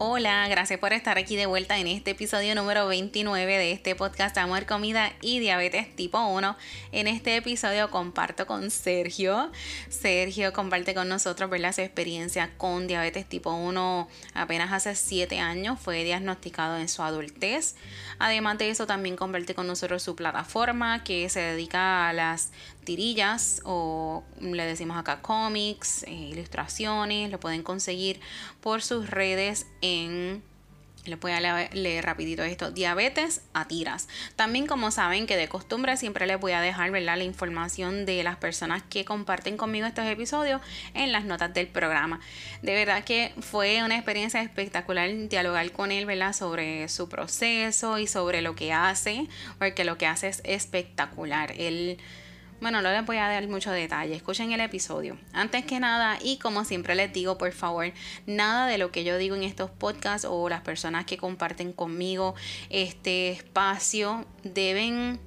Hola, gracias por estar aquí de vuelta en este episodio número 29 de este podcast Amor, Comida y Diabetes tipo 1. En este episodio comparto con Sergio. Sergio comparte con nosotros ¿verdad? su experiencia con diabetes tipo 1 apenas hace 7 años. Fue diagnosticado en su adultez. Además de eso, también comparte con nosotros su plataforma que se dedica a las tirillas o le decimos acá cómics, eh, ilustraciones. Lo pueden conseguir por sus redes en les voy a leer, rapidito esto. Diabetes a tiras. También como saben que de costumbre siempre les voy a dejar ¿verdad? la información de las personas que comparten conmigo estos episodios en las notas del programa. De verdad que fue una experiencia espectacular dialogar con él ¿verdad? sobre su proceso y sobre lo que hace, porque lo que hace es espectacular. Él bueno, no les voy a dar mucho detalle, escuchen el episodio. Antes que nada, y como siempre les digo, por favor, nada de lo que yo digo en estos podcasts o las personas que comparten conmigo este espacio deben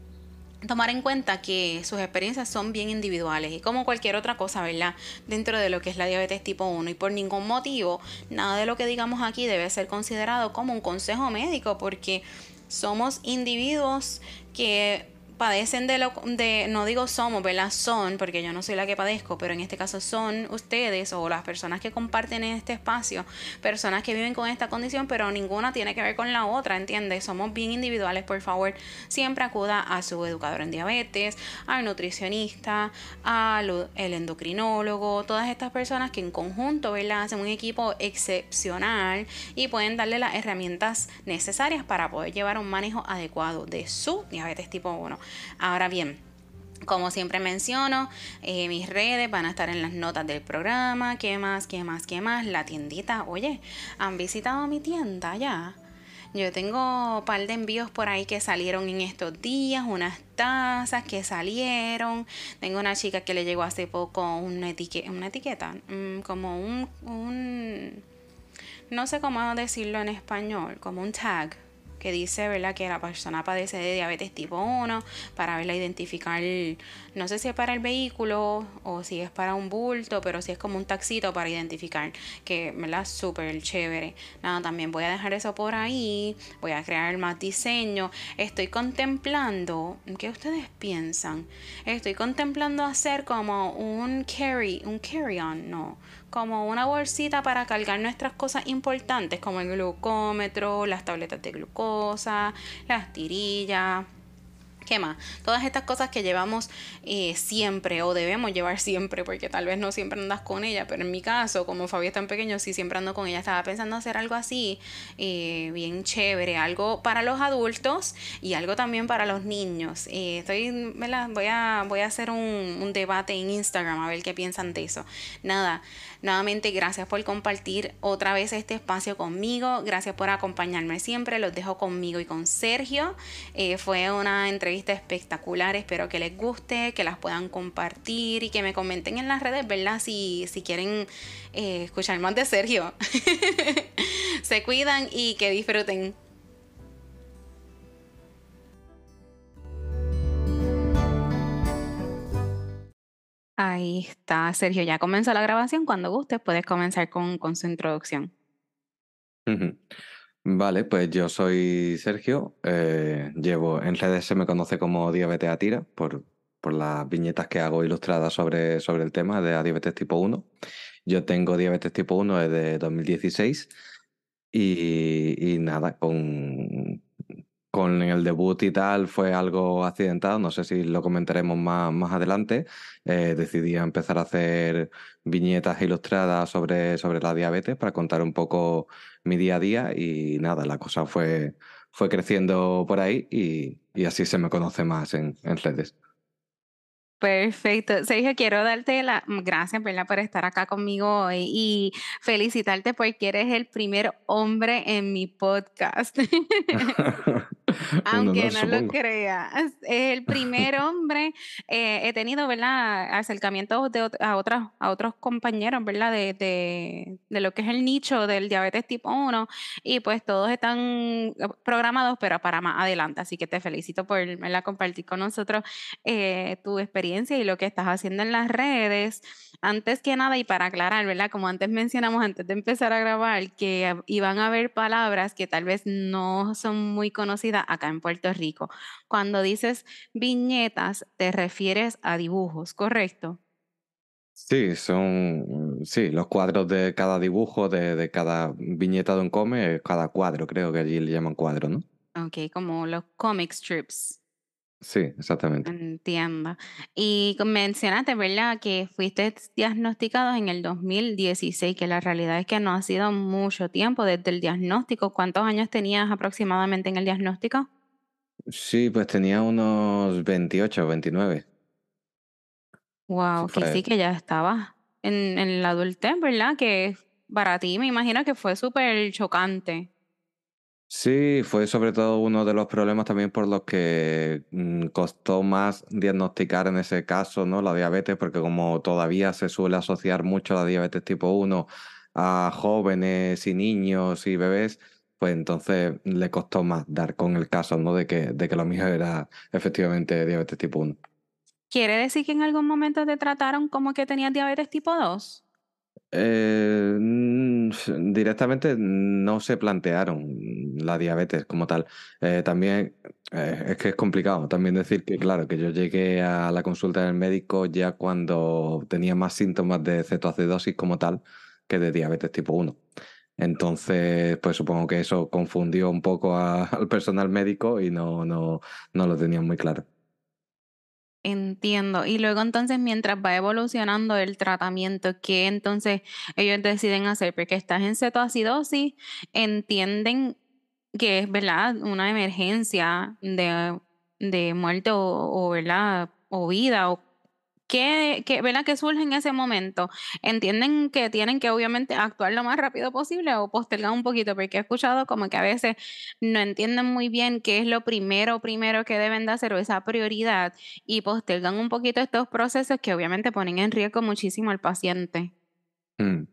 tomar en cuenta que sus experiencias son bien individuales y como cualquier otra cosa, ¿verdad? Dentro de lo que es la diabetes tipo 1 y por ningún motivo, nada de lo que digamos aquí debe ser considerado como un consejo médico porque somos individuos que padecen de lo de no digo somos, ¿verdad? Son, porque yo no soy la que padezco, pero en este caso son ustedes o las personas que comparten en este espacio, personas que viven con esta condición, pero ninguna tiene que ver con la otra, ¿entiendes? Somos bien individuales, por favor, siempre acuda a su educador en diabetes, al nutricionista, al el endocrinólogo, todas estas personas que en conjunto, ¿verdad? Hacen un equipo excepcional y pueden darle las herramientas necesarias para poder llevar un manejo adecuado de su diabetes tipo 1. Ahora bien, como siempre menciono, eh, mis redes van a estar en las notas del programa. ¿Qué más? ¿Qué más? ¿Qué más? La tiendita. Oye, ¿han visitado mi tienda ya? Yo tengo un par de envíos por ahí que salieron en estos días, unas tazas que salieron. Tengo una chica que le llegó hace poco una, una etiqueta, mm, como un, un, no sé cómo decirlo en español, como un tag que dice ¿verdad? que la persona padece de diabetes tipo 1 para verla identificar, no sé si es para el vehículo o si es para un bulto, pero si es como un taxito para identificar, que ¿verdad? súper chévere. Nada, también voy a dejar eso por ahí, voy a crear más diseño. Estoy contemplando, ¿qué ustedes piensan? Estoy contemplando hacer como un carry, un carry-on, no como una bolsita para cargar nuestras cosas importantes como el glucómetro, las tabletas de glucosa, las tirillas, ¿Qué más? Todas estas cosas que llevamos eh, siempre o debemos llevar siempre, porque tal vez no siempre andas con ella, pero en mi caso, como Fabi es tan pequeño, sí siempre ando con ella. Estaba pensando hacer algo así, eh, bien chévere, algo para los adultos y algo también para los niños. Eh, estoy, Voy a, voy a hacer un, un debate en Instagram a ver qué piensan de eso. Nada, nuevamente gracias por compartir otra vez este espacio conmigo, gracias por acompañarme siempre, los dejo conmigo y con Sergio. fue una entrevista espectacular. Espero que les guste, que las puedan compartir y que me comenten en las redes, ¿verdad? Si, si quieren eh, escuchar más de Sergio. Se cuidan y que disfruten. Ahí está, Sergio. Ya comenzó la grabación. Cuando gustes, puedes comenzar con, su introducción. Vale, pues yo soy Sergio. Eh, llevo en redes se me conoce como diabetes a tira por, las viñetas que hago ilustradas sobre, el tema de diabetes tipo 1. Yo tengo diabetes tipo 1 desde 2016 y, y nada, con, con el debut y tal fue algo accidentado, no sé si lo comentaremos más, más adelante. Eh, decidí empezar a hacer viñetas ilustradas sobre, sobre la diabetes para contar un poco mi día a día y nada, la cosa fue, fue creciendo por ahí y, y así se me conoce más en, en redes. Perfecto. Sergio, quiero darte las gracias ¿verdad? por estar acá conmigo hoy y felicitarte porque eres el primer hombre en mi podcast. Aunque no lo creas, es el primer hombre, eh, he tenido, ¿verdad? Acercamientos de, a, otras, a otros compañeros, ¿verdad? De, de, de, lo que es el nicho del diabetes tipo 1 y pues todos están eh, programados, pero para más adelante. Así que te felicito por ¿verdad? compartir con nosotros eh, tu experiencia y lo que estás haciendo en las redes. Antes que nada, y para aclarar, ¿verdad? Como antes mencionamos, antes de empezar a grabar, que iban a haber palabras que tal vez no son muy conocidas acá en Puerto Rico. Cuando dices viñetas, te refieres a dibujos, ¿correcto? Sí, son sí, los cuadros de cada dibujo, de, de cada viñeta de un come, cada cuadro, creo que allí le llaman cuadro, ¿no? Ok, como los comic strips. Sí, exactamente. Entiendo. Y mencionaste, ¿verdad?, que fuiste diagnosticado en el 2016, que la realidad es que no ha sido mucho tiempo desde el diagnóstico. ¿Cuántos años tenías aproximadamente en el diagnóstico? Sí, pues tenía unos 28 o 29. Wow, que sí, que ya estabas en, en la adultez, ¿verdad? Que para ti me imagino que fue súper chocante. Sí, fue sobre todo uno de los problemas también por los que mm, costó más diagnosticar en ese caso, ¿no? La diabetes, porque como todavía se suele asociar mucho la diabetes tipo 1 a jóvenes y niños y bebés, pues entonces le costó más dar con el caso, ¿no? De que, de que lo mío era efectivamente diabetes tipo 1. ¿Quiere decir que en algún momento te trataron como que tenías diabetes tipo 2? Eh, directamente no se plantearon la diabetes como tal. Eh, también eh, es que es complicado también decir que, claro, que yo llegué a la consulta del médico ya cuando tenía más síntomas de cetoacidosis como tal que de diabetes tipo 1. Entonces, pues supongo que eso confundió un poco al personal médico y no, no, no lo tenían muy claro. Entiendo. Y luego entonces, mientras va evolucionando el tratamiento, ¿qué entonces ellos deciden hacer? Porque estás en cetoacidosis, entienden que es, ¿verdad? Una emergencia de, de muerte o, o, ¿verdad? O vida o ¿Qué, qué, ¿verdad? ¿Qué surge en ese momento? ¿Entienden que tienen que obviamente actuar lo más rápido posible o postergar un poquito? Porque he escuchado como que a veces no entienden muy bien qué es lo primero, primero que deben de hacer o esa prioridad y postergan un poquito estos procesos que obviamente ponen en riesgo muchísimo al paciente. Mm.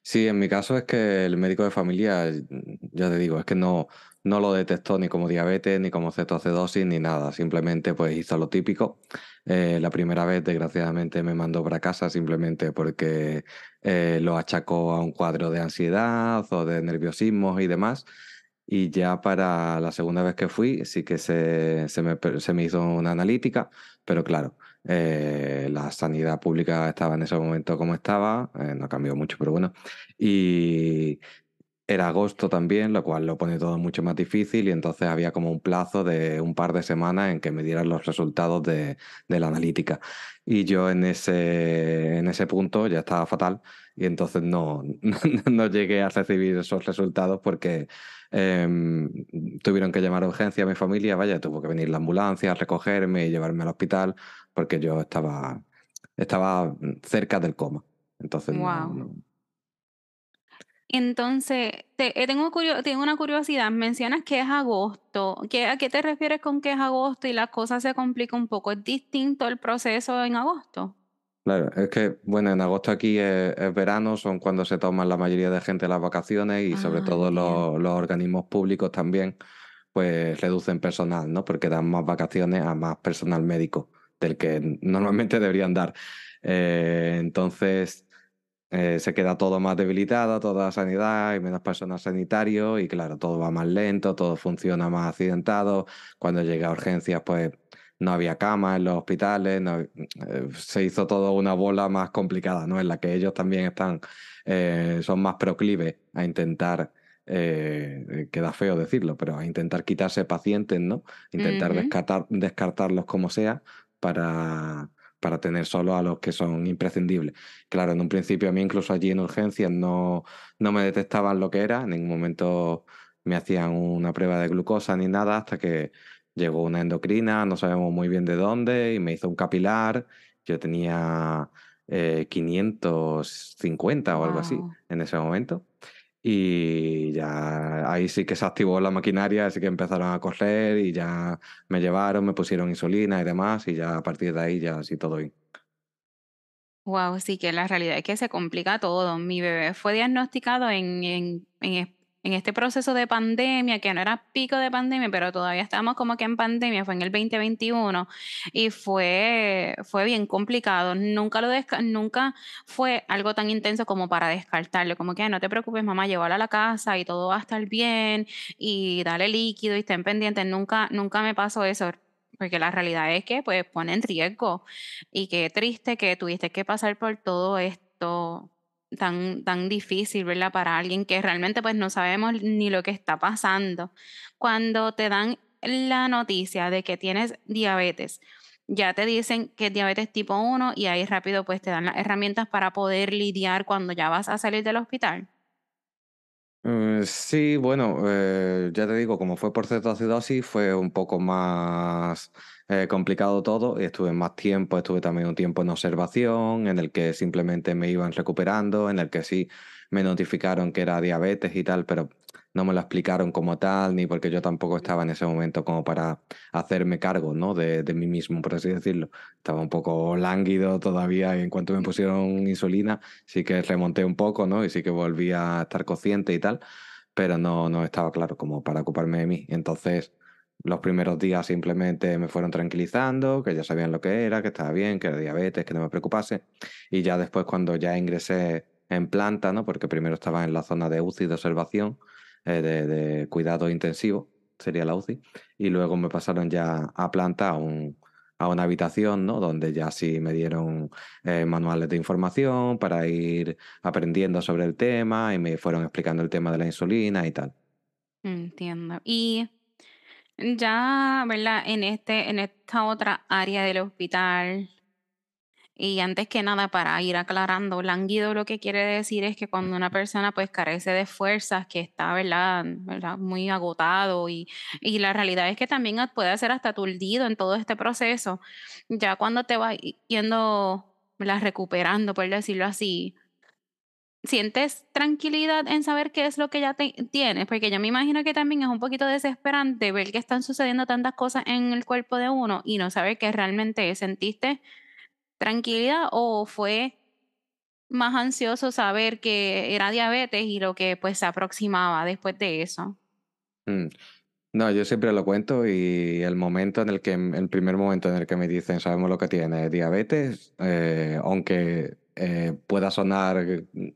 Sí, en mi caso es que el médico de familia, ya te digo, es que no, no lo detectó ni como diabetes, ni como cetoacidosis, ni nada. Simplemente pues hizo lo típico. Eh, la primera vez, desgraciadamente, me mandó para casa simplemente porque eh, lo achacó a un cuadro de ansiedad o de nerviosismo y demás. Y ya para la segunda vez que fui, sí que se, se, me, se me hizo una analítica, pero claro, eh, la sanidad pública estaba en ese momento como estaba, no cambió mucho, pero bueno. Y era agosto también, lo cual lo pone todo mucho más difícil y entonces había como un plazo de un par de semanas en que me dieran los resultados de, de la analítica. Y yo en ese, en ese punto ya estaba fatal y entonces no, no, llegué a recibir esos resultados porque eh, tuvieron que llamar a urgencia a mi familia, vaya, tuvo que venir la ambulancia a recogerme y llevarme al hospital porque yo estaba, estaba cerca del coma. Entonces wow. no, entonces, te, eh, tengo, tengo una curiosidad. Mencionas que es agosto. ¿Qué, ¿A qué te refieres con que es agosto y la cosa se complica un poco? ¿Es distinto el proceso en agosto? Claro, es que, bueno, en agosto aquí es, es verano, son cuando se toman la mayoría de gente las vacaciones y sobre Ah, todo los organismos públicos también, pues reducen personal, ¿no? Porque dan más vacaciones a más personal médico del que normalmente deberían dar. Eh, entonces eh, se queda todo más debilitado, toda la sanidad, hay menos personal sanitario y claro, todo va más lento, todo funciona más accidentado. Cuando llega a urgencias, pues no había camas en los hospitales, no- eh, se hizo todo una bola más complicada, ¿no? En la que ellos también están, eh, son más proclives a intentar, eh, queda feo decirlo, pero a intentar quitarse pacientes, ¿no? Intentar descartar, descartarlos como sea para, para tener solo a los que son imprescindibles. Claro, en un principio a mí incluso allí en urgencias no, no me detectaban lo que era, en ningún momento me hacían una prueba de glucosa ni nada hasta que llegó una endocrina, no sabemos muy bien de dónde, y me hizo un capilar. Yo tenía eh, 550 o algo así en ese momento. Y ya ahí sí que se activó la maquinaria, así que empezaron a correr y ya me llevaron, me pusieron insulina y demás, y ya a partir de ahí ya así todo bien. Wow, sí que la realidad es que se complica todo. Mi bebé fue diagnosticado en, en, en, este proceso de pandemia, que no era pico de pandemia, pero todavía estábamos como que en pandemia, fue en el 2021 y fue, fue bien complicado. Nunca, lo nunca fue algo tan intenso como para descartarlo, como que no te preocupes, mamá, llévala a la casa y todo va a estar bien y dale líquido y estén pendientes. Nunca, nunca me pasó eso porque la realidad es que pues pone en riesgo y qué triste que tuviste que pasar por todo esto tan, tan difícil, ¿verdad? Para alguien que realmente pues no sabemos ni lo que está pasando. Cuando te dan la noticia de que tienes diabetes, ya te dicen que es diabetes tipo 1 y ahí rápido pues te dan las herramientas para poder lidiar cuando ya vas a salir del hospital. Eh, sí, bueno, eh, ya te digo, como fue por cetoacidosis, fue un poco más eh, complicado todo. Estuve más tiempo, estuve también un tiempo en observación, en el que simplemente me iban recuperando, en el que sí me notificaron que era diabetes y tal, pero no me lo explicaron como tal, ni porque yo tampoco estaba en ese momento como para hacerme cargo, ¿no? De, de mí mismo, por así decirlo. Estaba un poco lánguido todavía y en cuanto me pusieron insulina, sí que remonté un poco, ¿no? Y sí que volví a estar consciente y tal, pero no, no estaba claro como para ocuparme de mí. Entonces, los primeros días simplemente me fueron tranquilizando, que ya sabían lo que era, que estaba bien, que era diabetes, que no me preocupase. Y ya después cuando ya ingresé en planta, ¿no? Porque primero estaba en la zona de UCI de observación, eh, de, cuidado intensivo, sería la UCI, y luego me pasaron ya a planta a, un, a una habitación, ¿no? Donde ya sí me dieron eh, manuales de información para ir aprendiendo sobre el tema y me fueron explicando el tema de la insulina y tal. Entiendo. Y ya, ¿verdad? En este, en esta otra área del hospital, y antes que nada, para ir aclarando, lánguido lo que quiere decir es que cuando una persona pues carece de fuerzas, que está, ¿verdad? ¿verdad? Muy agotado y, y la realidad es que también puede ser hasta aturdido en todo este proceso. Ya cuando te va yendo, ¿verdad? Recuperando, por decirlo así, ¿sientes tranquilidad en saber qué es lo que ya tienes? Porque yo me imagino que también es un poquito desesperante ver que están sucediendo tantas cosas en el cuerpo de uno y no saber qué realmente ¿Sentiste tranquilidad o fue más ansioso saber que era diabetes y lo que pues se aproximaba después de eso? Mm. No, yo siempre lo cuento y el momento en el que, el primer momento en el que me dicen sabemos lo que tiene diabetes, eh, aunque eh, pueda sonar,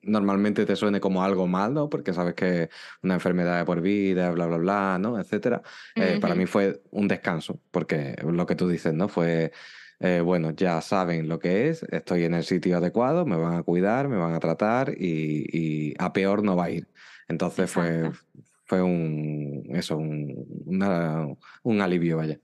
normalmente te suene como algo mal, ¿no? Porque sabes que una enfermedad de por vida, bla, bla, bla, ¿no? Etcétera. Eh, para mí fue un descanso, porque lo que tú dices, ¿no? Fue eh, bueno, ya saben lo que es, estoy en el sitio adecuado, me van a cuidar, me van a tratar y, a peor no va a ir. Entonces fue, fue un, eso, un, un alivio, vaya.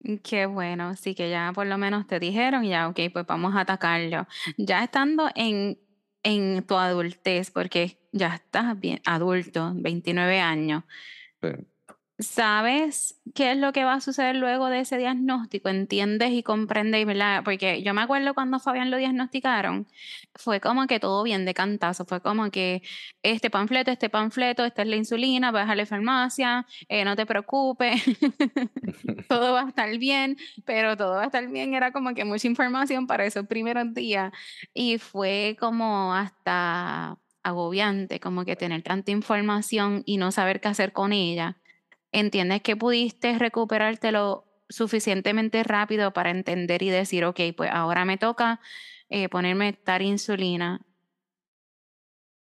Mm, qué bueno, sí que ya por lo menos te dijeron, ya, ok, pues vamos a atacarlo. Ya estando en, en tu adultez, porque ya estás bien adulto, 29 años. ¿Sabes qué es lo que va a suceder luego de ese diagnóstico? ¿Entiendes y comprendes, verdad? Porque yo me acuerdo cuando Fabián lo diagnosticaron, fue como que todo bien de cantazo, fue como que este panfleto, este panfleto, esta es la insulina, vas a la farmacia, eh, no te preocupes, todo va a estar bien, pero todo va a estar bien, era como que mucha información para esos primeros días y fue como hasta agobiante, como que tener tanta información y no saber qué hacer con ella entiendes que pudiste recuperarte lo suficientemente rápido para entender y decir, ok, pues ahora me toca eh, ponerme tal insulina.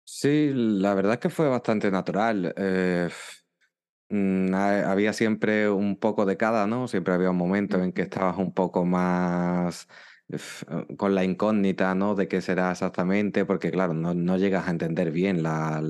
Sí, la verdad es que fue bastante natural. Eh, mm, había siempre un poco de cada, ¿no? Siempre había un momento en que estabas un poco más con la incógnita, ¿no? De qué será exactamente, porque claro, no, no llegas a entender bien la,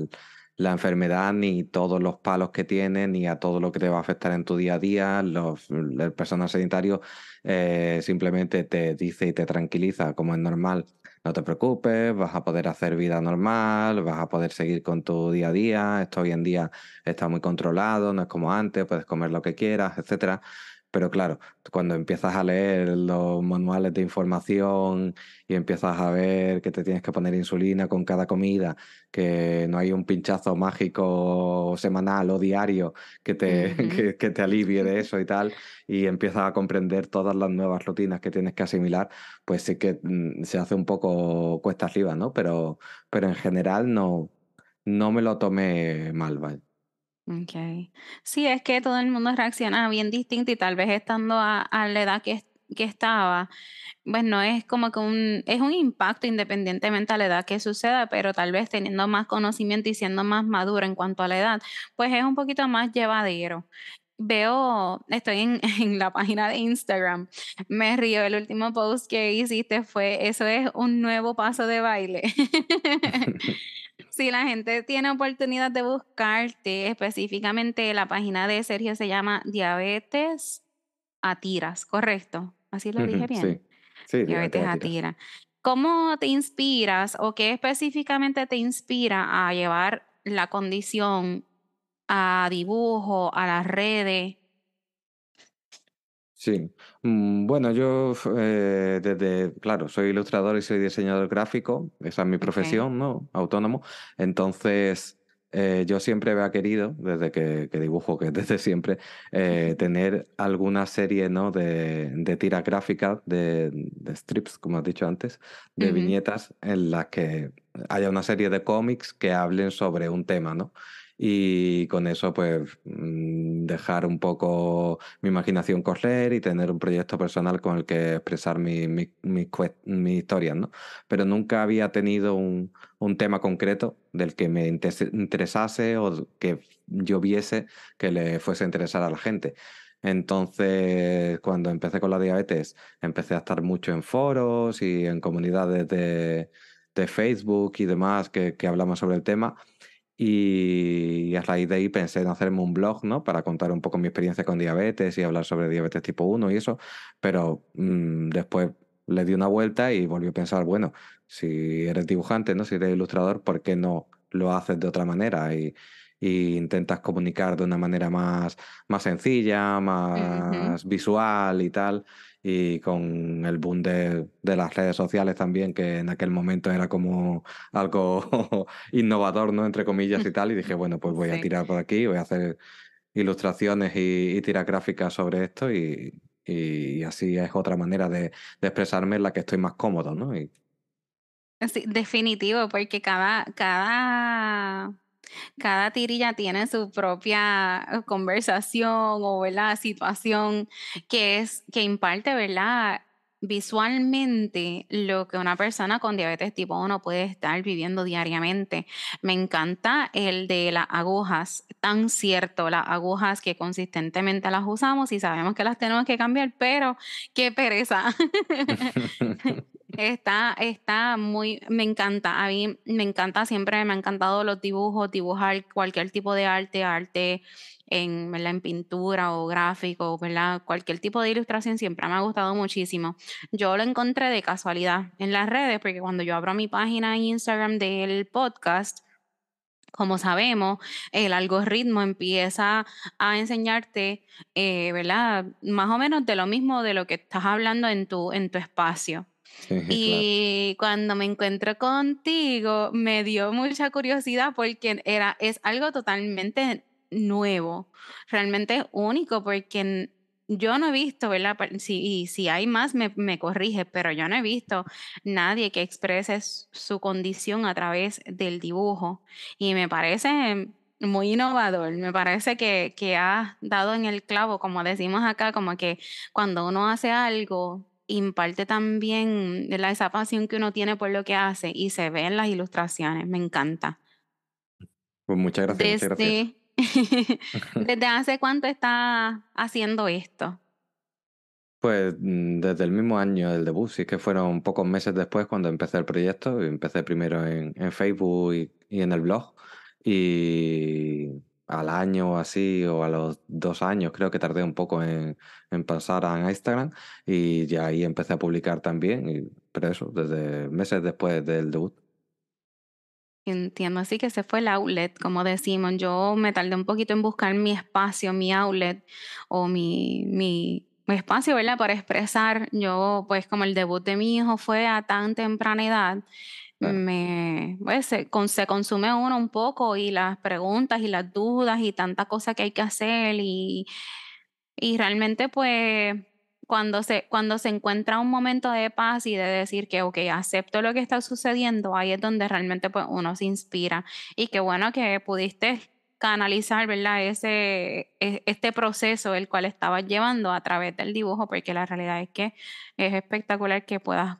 la enfermedad, ni todos los palos que tiene, ni a todo lo que te va a afectar en tu día a día. Los, el personal sanitario eh, simplemente te dice y te tranquiliza, como es normal. No te preocupes, vas a poder hacer vida normal, vas a poder seguir con tu día a día. Esto hoy en día está muy controlado, no es como antes, puedes comer lo que quieras, etcétera Pero claro, cuando empiezas a leer los manuales de información y empiezas a ver que te tienes que poner insulina con cada comida, que no hay un pinchazo mágico semanal o diario que te, que, que te alivie de eso y tal, y empiezas a comprender todas las nuevas rutinas que tienes que asimilar, pues sí que mm, se hace un poco cuesta arriba, ¿no? Pero, pero en general no, no me lo tomé mal, ¿vale? Okay. Sí, es que todo el mundo reacciona bien distinto y tal vez estando a, a la edad que, que estaba, pues no es como que un, es un impacto independientemente a la edad que suceda, pero tal vez teniendo más conocimiento y siendo más maduro en cuanto a la edad, pues es un poquito más llevadero. Veo, estoy en, en la página de Instagram, me río, el último post que hiciste fue, eso es un nuevo paso de baile. Si la gente tiene oportunidad de buscarte, específicamente la página de Sergio se llama Diabetes a Tiras, ¿correcto? Así lo dije bien. Sí, sí, Diabetes a tiras. Tiras. ¿Cómo te inspiras o qué específicamente te inspira a llevar la condición a dibujo, a las redes? Sí, mm, bueno, yo eh, desde, claro, soy ilustrador y soy diseñador gráfico, esa es mi Okay. profesión, ¿no? Autónomo. Entonces, eh, yo siempre había querido, desde que, que dibujo, que desde siempre, eh, tener alguna serie, ¿no? De, de tiras gráficas, de, de strips, como has dicho antes, de viñetas en las que haya una serie de cómics que hablen sobre un tema, ¿no? Y con eso, pues, mm, dejar un poco mi imaginación correr y tener un proyecto personal con el que expresar mi, mi, mi mis historias, ¿no? Pero nunca había tenido un, un tema concreto del que me interesase o que yo viese que le fuese a interesar a la gente. Entonces, cuando empecé con la diabetes, empecé a estar mucho en foros y en comunidades de, de Facebook y demás que, que hablamos sobre el tema. Y a raíz de ahí pensé en hacerme un blog, ¿no? Para contar un poco mi experiencia con diabetes y hablar sobre diabetes tipo 1 y eso. Pero mm, después le di una vuelta y volví a pensar, bueno, si eres dibujante, ¿no? Si eres ilustrador, ¿por qué no lo haces de otra manera? Y, y intentas comunicar de una manera más, más sencilla, más visual y tal. Y con el boom de, de las redes sociales también, que en aquel momento era como algo innovador, ¿no? Entre comillas y tal, y dije, bueno, pues voy a tirar por aquí, voy a hacer ilustraciones y, y tirar gráficas sobre esto y, y así es otra manera de, de expresarme en la que estoy más cómodo, ¿no? Y, Sí, definitivo, porque cada, cada Cada tirilla tiene su propia conversación o, ¿verdad? situación que es que imparte, ¿verdad? Visualmente lo que una persona con diabetes tipo 1 puede estar viviendo diariamente. Me encanta el de las agujas, tan cierto, las agujas que consistentemente las usamos y sabemos que las tenemos que cambiar, pero qué pereza. Está, está muy, me encanta, a mí me encanta, siempre me ha encantado los dibujos, dibujar cualquier tipo de arte, arte en, en pintura o gráfico, ¿verdad? Cualquier tipo de ilustración siempre me ha gustado muchísimo. Yo lo encontré de casualidad en las redes, porque cuando yo abro mi página en Instagram del podcast, como sabemos, el algoritmo empieza a enseñarte, eh, ¿verdad? Más o menos de lo mismo de lo que estás hablando en tu, en tu espacio. Y cuando me encuentro contigo, me dio mucha curiosidad porque era, es algo totalmente nuevo, realmente único, porque yo no he visto, ¿verdad? Si, y si hay más, me, me corrige, pero yo no he visto nadie que exprese su condición a través del dibujo. Y me parece muy innovador, me parece que, que has dado en el clavo, como decimos acá, como que cuando uno hace algo imparte también la esa pasión que uno tiene por lo que hace y se ve en las ilustraciones, me encanta. Pues muchas gracias, muchas gracias. Desde ¿desde hace cuánto estás haciendo esto? Pues mm, desde el mismo año del debut, sí que fueron pocos meses después cuando empecé el proyecto. Empecé primero en, en Facebook y, y en el blog. Y al año o así, o a los dos años, creo que tardé un poco en, en pasar a Instagram. Y ya ahí empecé a publicar también. y- pero eso, desde meses después del debut. Entiendo, así que ese fue el outlet, como decimos. Yo me tardé un poquito en buscar mi espacio, mi outlet o mi, mi, mi espacio, ¿verdad? Para expresar. Yo, pues como el debut de mi hijo fue a tan temprana edad, Me, pues, se, se consume uno un poco y las preguntas y las dudas y tanta cosa que hay que hacer y, y realmente pues cuando se, cuando se encuentra un momento de paz y de decir que, ok, acepto lo que está sucediendo, ahí es donde realmente pues uno se inspira. Y qué bueno que pudiste canalizar, ¿verdad? Ese, e- este proceso el cual estabas llevando a través del dibujo, porque la realidad es que es espectacular que puedas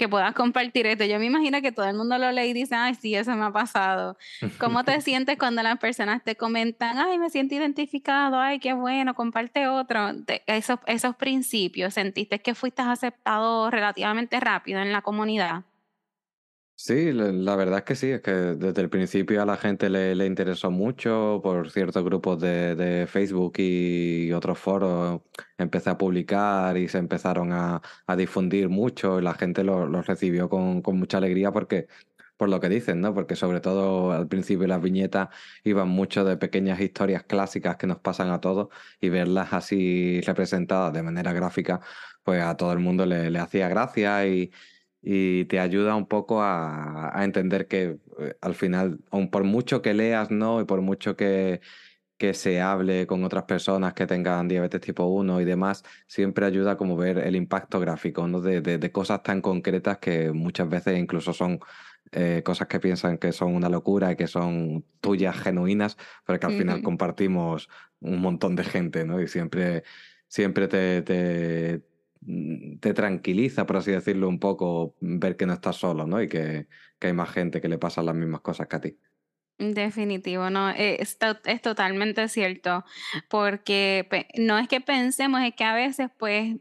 que puedas compartir esto. Yo me imagino que todo el mundo lo lee y dice, ay, sí, eso me ha pasado. ¿Cómo te sientes cuando las personas te comentan, ay, me siento identificado, ay, qué bueno, comparte otro? De esos, esos principios, ¿sentiste que fuiste aceptado relativamente rápido en la comunidad? Sí, la verdad es que sí, es que desde el principio a la gente le, le interesó mucho por ciertos grupos de, de Facebook y otros foros. Empecé a publicar y se empezaron a, a difundir mucho y la gente lo, lo recibió con, con mucha alegría porque, por lo que dicen, ¿no? Porque sobre todo al principio las viñetas iban mucho de pequeñas historias clásicas que nos pasan a todos y verlas así representadas de manera gráfica, pues a todo el mundo le, le hacía gracia y y te ayuda un poco a, a entender que eh, al final, aun por mucho que leas, ¿no? Y por mucho que, que se hable con otras personas que tengan diabetes tipo uno y demás, siempre ayuda como ver el impacto gráfico, ¿no? De, de- de cosas tan concretas que muchas veces incluso son eh, cosas que piensan que son una locura y que son tuyas genuinas, pero que al final compartimos un montón de gente, ¿no? Y siempre, siempre te, te, te tranquiliza, por así decirlo, un poco ver que no estás solo, ¿no? Y que, que hay más gente que le pasan las mismas cosas que a ti. Definitivo, no, eh, es, es totalmente cierto, porque no es que pensemos, es que a veces, pues,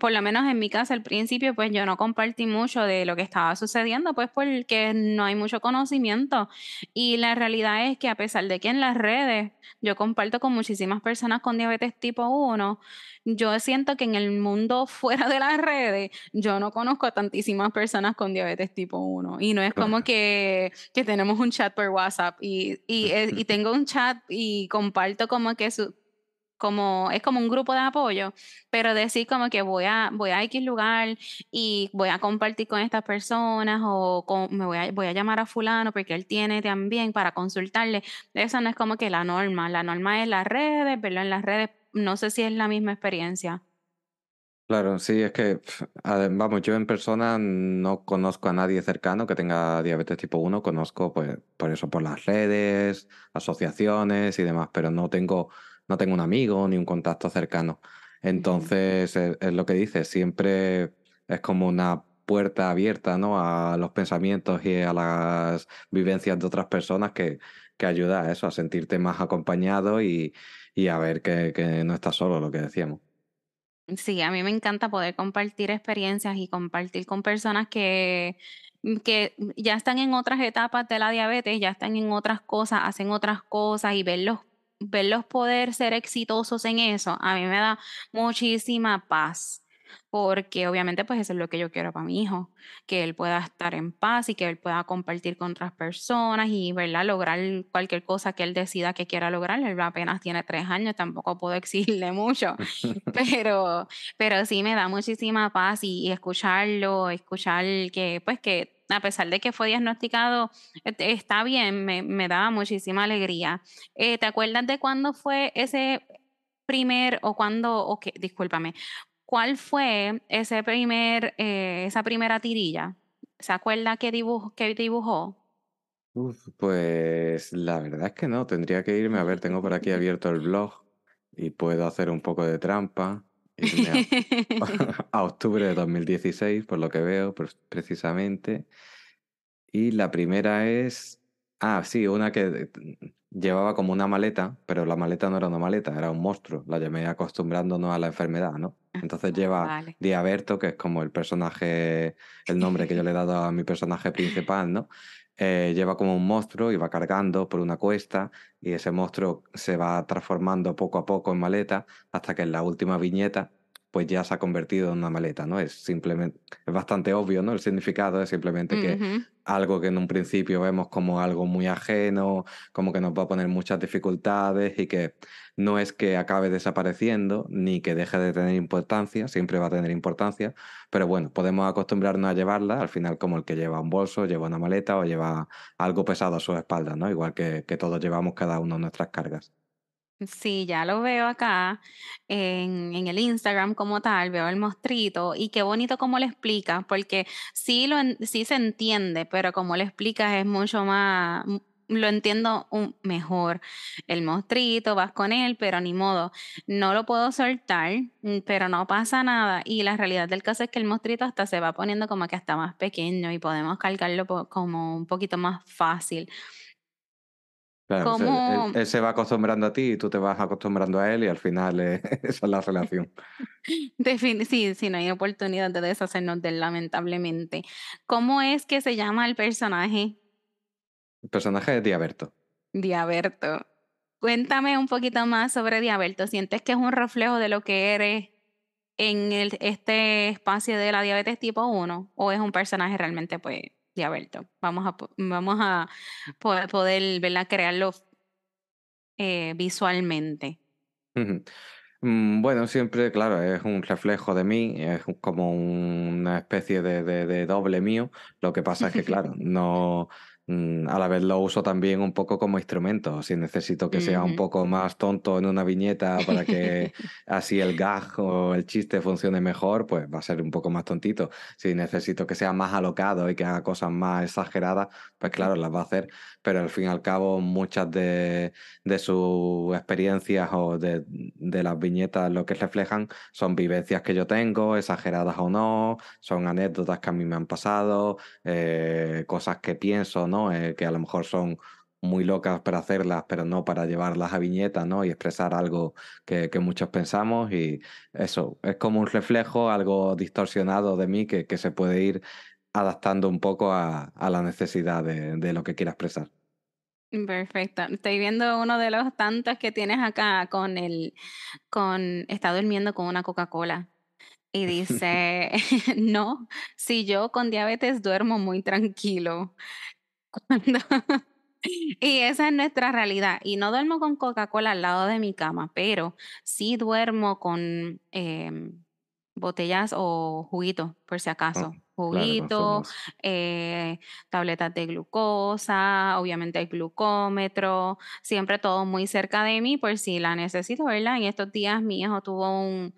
por lo menos en mi casa al principio, pues yo no compartí mucho de lo que estaba sucediendo, pues porque no hay mucho conocimiento. Y la realidad es que a pesar de que en las redes yo comparto con muchísimas personas con diabetes tipo uno, yo siento que en el mundo fuera de las redes, yo no conozco a tantísimas personas con diabetes tipo uno Y no es como que que tenemos un chat por WhatsApp y, y, eh, y tengo un chat y comparto como que su, como, es como un grupo de apoyo, pero decir como que voy a, voy a X lugar y voy a compartir con estas personas o me voy a, voy a llamar a fulano porque él tiene también para consultarle. Eso no es como que la norma, la norma es las redes, verlo en las redes, no sé si es la misma experiencia. Claro, sí, es que, vamos, yo en persona no conozco a nadie cercano que tenga diabetes tipo uno, conozco pues por eso, por las redes, asociaciones y demás, pero no tengo, no tengo un amigo ni un contacto cercano. Entonces, es, es lo que dices, siempre es como una puerta abierta, ¿no? A los pensamientos y a las vivencias de otras personas que, que ayuda a eso, a sentirte más acompañado y, y a ver que, que no estás solo, lo que decíamos. Sí, a mí me encanta poder compartir experiencias y compartir con personas que, mm, que ya están en otras etapas de la diabetes, ya están en otras cosas, hacen otras cosas y verlos, verlos poder ser exitosos en eso, a mí me da muchísima paz, porque obviamente pues eso es lo que yo quiero para mi hijo, que él pueda estar en paz y que él pueda compartir con otras personas y, ¿verdad? Lograr cualquier cosa que él decida que quiera lograr. Él apenas tiene tres años, tampoco puedo exigirle mucho pero pero sí me da muchísima paz y y escucharlo, escuchar que, pues, que a pesar de que fue diagnosticado, et está bien, me me da muchísima alegría. Eh, ¿te acuerdas de cuándo fue ese primer o cuándo o qué? Discúlpame, cuál fue ese primer, eh, esa primera tirilla? ¿Se acuerda qué dibujo qué dibujó? Pues la verdad es que no, tendría que irme a ver, tengo por aquí abierto el blog y puedo hacer un poco de trampa, a, octubre de 2016, por lo que veo, pues, precisamente. Y la primera es, ah, sí, una que mm, llevaba como una maleta, pero la maleta no era una maleta, era un monstruo, la llamé acostumbrándonos a la enfermedad, ¿no? Entonces Ah, lleva vale. Diaberto, que es como el personaje, el nombre que yo le he dado a mi personaje principal, ¿no? Eh, lleva como un monstruo y va cargando por una cuesta y ese monstruo se va transformando poco a poco en maleta hasta que en la última viñeta pues ya se ha convertido en una maleta, ¿no? Es simplemente, es bastante obvio, ¿no? El significado es simplemente que. Algo que en un principio vemos como algo muy ajeno, como que nos va a poner muchas dificultades y que no es que acabe desapareciendo ni que deje de tener importancia, siempre va a tener importancia, pero bueno, podemos acostumbrarnos a llevarla, al final como el que lleva un bolso, lleva una maleta o lleva algo pesado a su espalda, ¿no? Igual que, que todos llevamos cada uno nuestras cargas. Sí, ya lo veo acá en, el Instagram como tal, veo el mostrito y qué bonito cómo le explicas, porque sí, lo, en- sí se entiende, pero como le explicas es mucho más, lo entiendo un- mejor. El mostrito, vas con él, pero ni modo, no lo puedo soltar, mm, pero no pasa nada. Y la realidad del caso es que el mostrito hasta se va poniendo como que hasta más pequeño y podemos cargarlo como un poquito más fácil. Claro, él, él- ¿Cómo? él se va acostumbrando a ti y tú te vas acostumbrando a él y al final eh, esa es la relación. Sí, sí, no hay oportunidad de deshacernos de él, lamentablemente. ¿Cómo es que se llama el personaje El personaje es Diaberto. Diaberto? Cuéntame un poquito más sobre Diaberto. ¿Sientes que es un reflejo de lo que eres en el, este espacio de la diabetes tipo uno, ¿O es un personaje realmente, pues, Diaberto? Vamos a, po- vamos a po- poder, ¿verdad? crearlo eh, visualmente. Mm, Bueno, siempre, claro, es un reflejo de mí, es como una especie de, de- de doble mío. Lo que pasa es que, claro, no, a la vez lo uso también un poco como instrumento. Si necesito que sea un poco más tonto en una viñeta para que así el gag o el chiste funcione mejor, pues va a ser un poco más tontito. Si necesito que sea más alocado y que haga cosas más exageradas, pues claro, las va a hacer. Pero al fin y al cabo, muchas de sus experiencias o de, las viñetas lo que reflejan son vivencias que yo tengo, exageradas o no, son anécdotas que a mí me han pasado, eh, cosas que pienso, ¿no? Eh, que a lo mejor son muy locas para hacerlas, pero no para llevarlas a viñetas, ¿no? Y expresar algo que, muchos pensamos y eso, es como un reflejo, algo distorsionado de mí que se puede ir adaptando un poco a, a la necesidad de, de lo que quiera expresar. Perfecto. Estoy viendo uno de los tantos que tienes acá con el, con, está durmiendo con una Coca-Cola y dice, no, si yo con diabetes duermo muy tranquilo. Y esa es nuestra realidad. Y no duermo con Coca-Cola al lado de mi cama, pero sí duermo con em, botellas o juguitos, por si acaso. Claro, Juguito, consumos. eh, tabletas de glucosa, obviamente el glucómetro, siempre todo muy cerca de mí por si la necesito, ¿verdad? En estos días mi hijo tuvo un,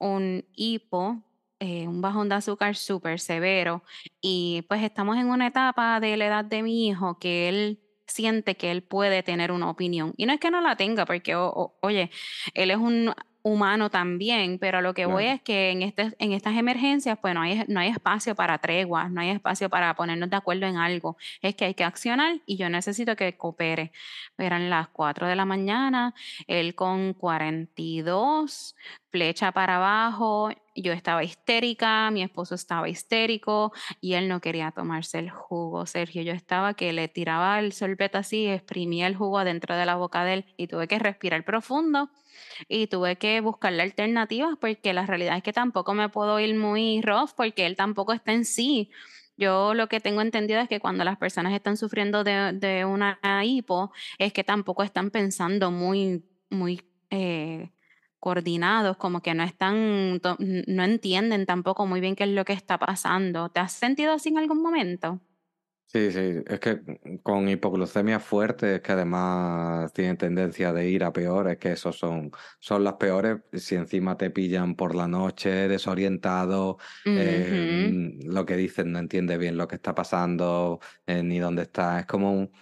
un hipo, eh, un bajón de azúcar súper severo y pues estamos en una etapa de la edad de mi hijo que él siente que él puede tener una opinión. Y no es que no la tenga, porque, o- o- oye, él es un humano también, pero a lo que voy es que en, este, en estas emergencias, pues no hay, no hay espacio para treguas, no hay espacio para ponernos de acuerdo en algo. Es que hay que accionar y yo necesito que coopere. Eran las 4 de la mañana, él con 42, flecha para abajo, yo estaba histérica, mi esposo estaba histérico y él no quería tomarse el jugo, Sergio. Yo estaba que le tiraba el sorbete así, exprimía el jugo adentro de la boca de él y tuve que respirar profundo y tuve que buscarle alternativas porque la realidad es que tampoco me puedo ir muy rough porque él tampoco está en sí. Yo lo que tengo entendido es que cuando las personas están sufriendo de, de una hipo, es que tampoco están pensando muy, muy eh, coordinados, como que no están, no entienden tampoco muy bien qué es lo que está pasando. ¿Te has sentido así en algún momento? Sí, sí, es que mm, con hipoglucemia fuerte, es que además tienen tendencia de ir a peor, es que esos son, son las peores. Si encima te pillan por la noche, desorientado, eh, mm, lo que dicen no entiende bien lo que está pasando, eh, ni dónde está. Es como un,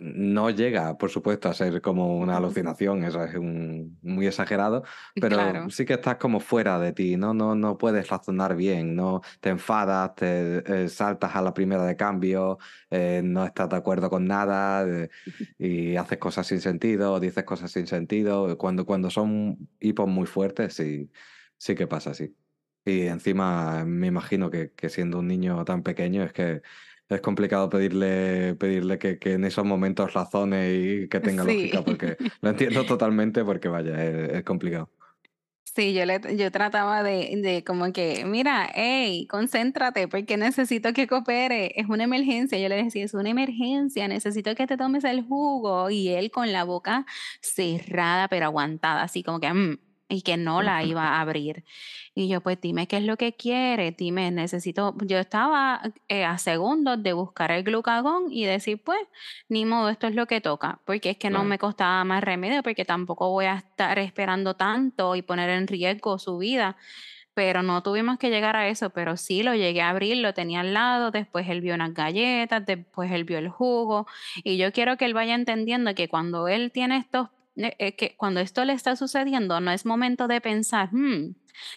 no llega, por supuesto, a ser como una alucinación, eso es un, muy exagerado, pero Claro. sí que estás como fuera de ti, ¿no? No, no puedes razonar bien, no te enfadas, te eh, saltas a la primera de cambio eh, no estás de acuerdo con nada eh, y haces cosas sin sentido, dices cosas sin sentido. Cuando, cuando son hipos muy fuertes, sí, sí que pasa así. Y encima me imagino que, que siendo un niño tan pequeño es que es complicado pedirle, pedirle que, que en esos momentos razone y que tenga Sí. lógica, porque lo entiendo totalmente porque vaya, es, es complicado. Sí, yo, le, yo trataba de, de como que, mira, hey, concéntrate porque necesito que coopere, es una emergencia. Yo le decía, es una emergencia, necesito que te tomes el jugo. Y él con la boca cerrada pero aguantada, así como que, "Mm", y que no la iba a abrir. Y yo, pues dime qué es lo que quiere, dime, necesito, yo estaba eh, a segundos de buscar el glucagón y decir, pues, ni modo, esto es lo que toca, porque es que no me costaba más remedio, porque tampoco voy a estar esperando tanto y poner en riesgo su vida. Pero no tuvimos que llegar a eso, pero sí lo llegué a abrir, lo tenía al lado, después él vio unas galletas, después él vio el jugo, y yo quiero que él vaya entendiendo que cuando él tiene estos, eh, que cuando esto le está sucediendo, no es momento de pensar, "Hmm,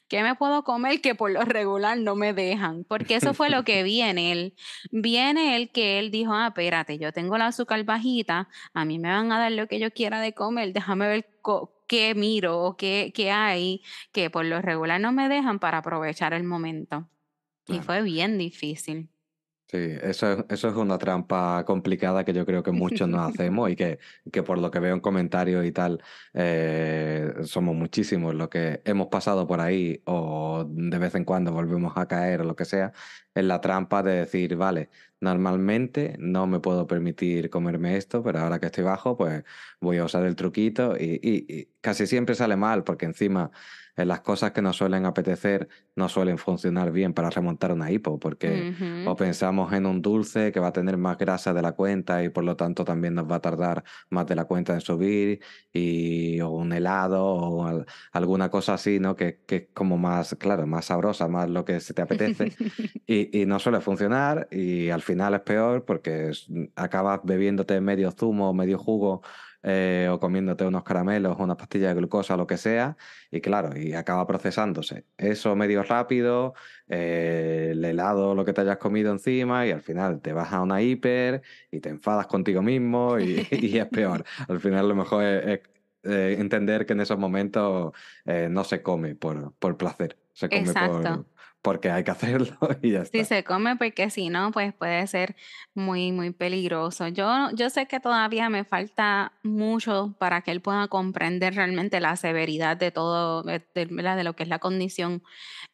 ¿qué me puedo comer que por lo regular no me dejan? Porque eso fue lo que vi en él. Vi en él que él dijo, ah, espérate, yo tengo la azúcar bajita, a mí me van a dar lo que yo quiera de comer, déjame ver qué miro o qué, qué hay que por lo regular no me dejan para aprovechar el momento. Y fue bien difícil. Sí, eso es, eso es una trampa complicada que yo creo que muchos nos hacemos y que, que por lo que veo en comentarios y tal, eh, somos muchísimos los que hemos pasado por ahí o de vez en cuando volvemos a caer o lo que sea, en la trampa de decir, vale, normalmente no me puedo permitir comerme esto, pero ahora que estoy bajo, pues voy a usar el truquito y, y- y casi siempre sale mal porque encima las cosas que nos suelen apetecer no suelen funcionar bien para remontar una hipo porque o Ujú. pensamos en un dulce que va a tener más grasa de la cuenta y por lo tanto también nos va a tardar más de la cuenta en subir, y, o un helado o al- alguna cosa así, ¿no? Que, que es como más, claro, más sabrosa, más lo que se te apetece. Y, y no suele funcionar y al final es peor porque acabas bebiéndote medio zumo, medio jugo. Eh, o comiéndote unos caramelos, una pastilla de glucosa, lo que sea, y claro, y acaba procesándose. Eso medio rápido, eh, el helado, lo que te hayas comido encima y al final te vas a una hiper y te enfadas contigo mismo y, es peor. Al final lo mejor es, eh, entender que en esos momentos no se come por, por placer, se come Exacto. por, porque hay que hacerlo y ya Si está. se come, porque si no, pues puede ser muy, muy peligroso. Yo, yo sé que todavía me falta mucho para que él pueda comprender realmente la severidad de todo, de, de lo que es la condición.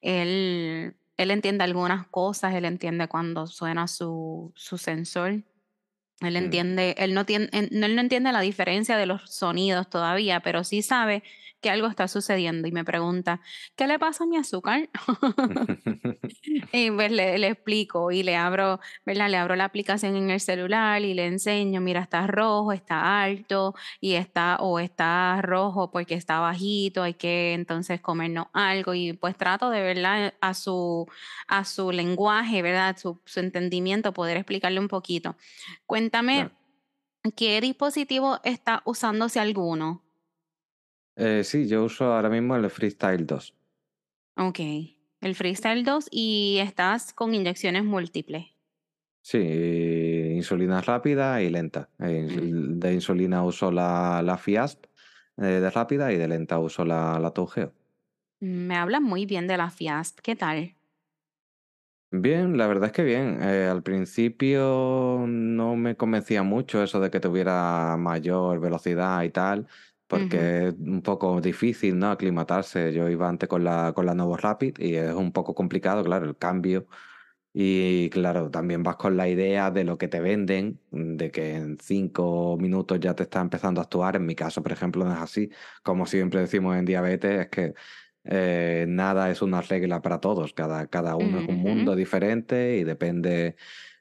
Él, él entiende algunas cosas, él entiende cuando suena su, su sensor. Él Mm. entiende, él no tiene, él no entiende la diferencia de los sonidos todavía, pero sí sabe que algo está sucediendo y me pregunta, ¿qué le pasa a mi azúcar? Y pues le, le explico y le abro, ¿verdad? Le abro la aplicación en el celular y le enseño, mira, está rojo, está alto y está, o está rojo porque está bajito, hay que entonces comernos algo y pues trato de, ¿verdad? A su, a su lenguaje, ¿verdad? Su, su entendimiento, poder explicarle un poquito. Cuéntame. ¿qué dispositivo está usando si alguno? Eh, sí, yo uso ahora mismo el Freestyle 2. Ok, el Freestyle 2 y estás con inyecciones múltiples. Sí, insulina rápida y lenta. Eh, Mm. De insulina uso la, la Fiasp eh, de rápida y de lenta uso la, la Toujeo. Me hablan muy bien de la FIASP, ¿qué tal? Bien, la verdad es que bien. Eh, al principio no me convencía mucho eso de que tuviera mayor velocidad y tal, Ujú. porque es un poco difícil, ¿no? Aclimatarse. Yo iba antes con la, con la Novo Rapid y es un poco complicado, claro, el cambio. Y claro, también vas con la idea de lo que te venden, de que en cinco minutos ya te está empezando a actuar. En mi caso, por ejemplo, no es así. Como siempre decimos en diabetes, es que eh, nada es una regla para todos. Cada, cada uno es un mundo diferente y depende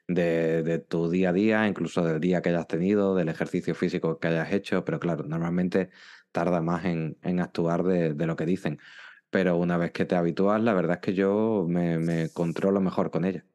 de, de tu día a día, incluso del día que hayas tenido, del ejercicio físico que hayas hecho. Pero claro, normalmente tarda más en, en actuar de, de lo que dicen. Pero una vez que te habitúas, la verdad es que yo me, me controlo mejor con ella.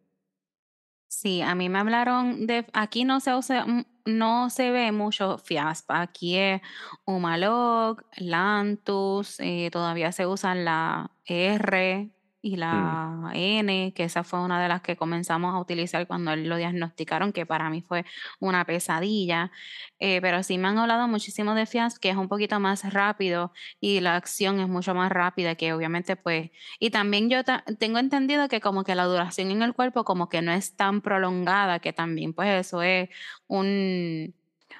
Sí, a mí me hablaron de, aquí no se usa, mm, no se ve mucho FIASP, aquí es Humalog, Lantus, eh, todavía se usan la R y Mm, la N, que esa fue una de las que comenzamos a utilizar cuando él lo diagnosticaron, que para mí fue una pesadilla, eh, pero sí me han hablado muchísimo de FIASP, que es un poquito más rápido y la acción es mucho más rápida, que obviamente pues y también yo ta- tengo entendido que como que la duración en el cuerpo como que no es tan prolongada, que también pues eso es un,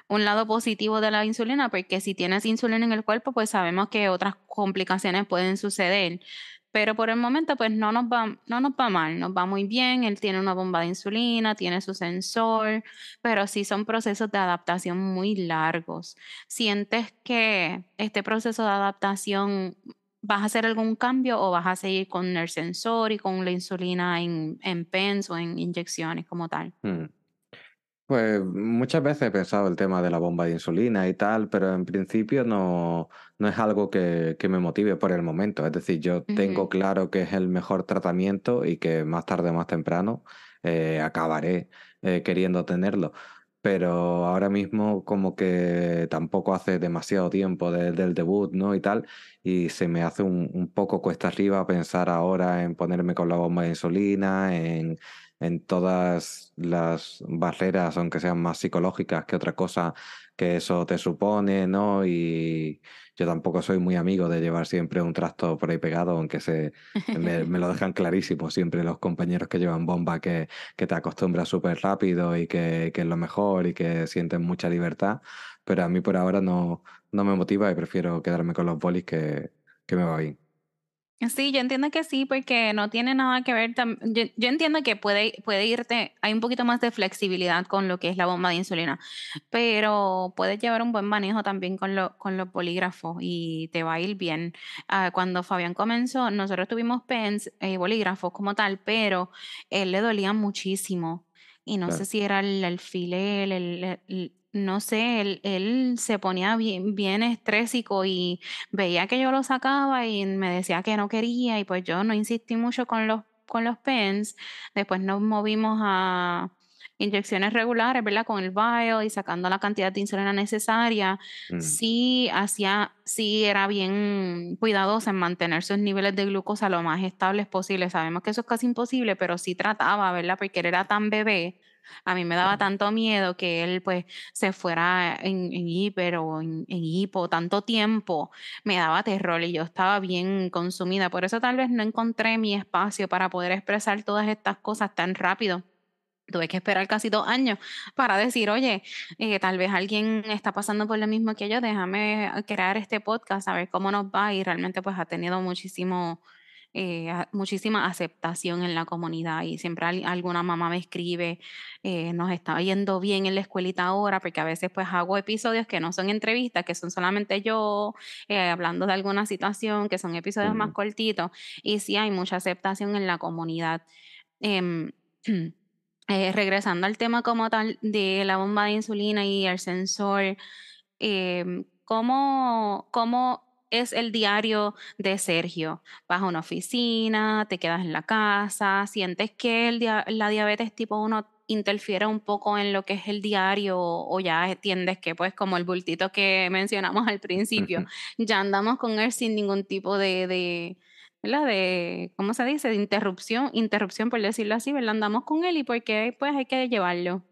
un lado positivo de la insulina, porque si tienes insulina en el cuerpo, pues sabemos que otras complicaciones pueden suceder. Pero por el momento, pues no nos va, no nos va mal, nos va muy bien. Él tiene una bomba de insulina, tiene su sensor, pero sí son procesos de adaptación muy largos. ¿Sientes que este proceso de adaptación vas a hacer algún cambio o vas a seguir con el sensor y con la insulina en, en pens o en inyecciones como tal? Mm. Pues muchas veces he pensado el tema de la bomba de insulina y tal, pero en principio no, no es algo que, que me motive por el momento. Es decir, yo Ujú. tengo claro que es el mejor tratamiento y que más tarde o más temprano eh, acabaré eh, queriendo tenerlo. Pero ahora mismo como que tampoco hace demasiado tiempo de- del debut, ¿no? Y tal, y se me hace un, un poco cuesta arriba pensar ahora en ponerme con la bomba de insulina, en en todas las barreras, aunque sean más psicológicas que otra cosa que eso te supone, ¿no? Y yo tampoco soy muy amigo de llevar siempre un trasto por ahí pegado, aunque se, me, lo dejan clarísimo siempre los compañeros que llevan bomba, que, que te acostumbras súper rápido y que, que es lo mejor y que sienten mucha libertad, pero a mí por ahora no, no me motiva y prefiero quedarme con los bolis que, que me va bien. Sí, yo entiendo que sí, porque no tiene nada que ver. tam- Yo, yo entiendo que puede, puede irte, hay un poquito más de flexibilidad con lo que es la bomba de insulina, pero puedes llevar un buen manejo también con, lo- con los bolígrafos y te va a ir bien. Ah, cuando Fabián comenzó, nosotros tuvimos pens, eh, bolígrafos como tal, pero él le dolía muchísimo y no sé si era el alfiler, el, el- el- no sé, él, él se ponía bien, bien estrésico y veía que yo lo sacaba y me decía que no quería y pues yo no insistí mucho con los, con los pens. Después nos movimos a inyecciones regulares, ¿verdad? Con el vial y sacando la cantidad de insulina necesaria. Mm, Sí hacía, sí era bien cuidadosa en mantener sus niveles de glucosa lo más estables posible. Sabemos que eso es casi imposible, pero sí trataba, ¿verdad? Porque él era tan bebé. A mí me daba tanto miedo que él pues se fuera en, en hiper o en, en hipo tanto tiempo me daba terror y yo estaba bien consumida. Por eso tal vez no encontré mi espacio para poder expresar todas estas cosas tan rápido. Tuve que esperar casi dos años para decir, oye, eh, tal vez alguien está pasando por lo mismo que yo, déjame crear este podcast, a ver cómo nos va y realmente pues ha tenido muchísimo, eh, muchísima aceptación en la comunidad y siempre al- alguna mamá me escribe, eh, nos está yendo bien en la escuelita ahora, porque a veces pues hago episodios que no son entrevistas, que son solamente yo eh, hablando de alguna situación, que son episodios más cortitos y sí hay mucha aceptación en la comunidad. Em, regresando al tema como tal de la bomba de insulina y el sensor, em, ¿cómo, cómo es el diario de Sergio? ¿Vas a una oficina? ¿Te quedas en la casa? ¿Sientes que el dia- la diabetes tipo uno interfiere un poco en lo que es el diario o ya entiendes que pues como el bultito que mencionamos al principio, ya andamos con él sin ningún tipo de, de ¿verdad? De, ¿cómo se dice? De interrupción, interrupción por decirlo así, ¿verdad? Andamos con él y porque pues hay que llevarlo.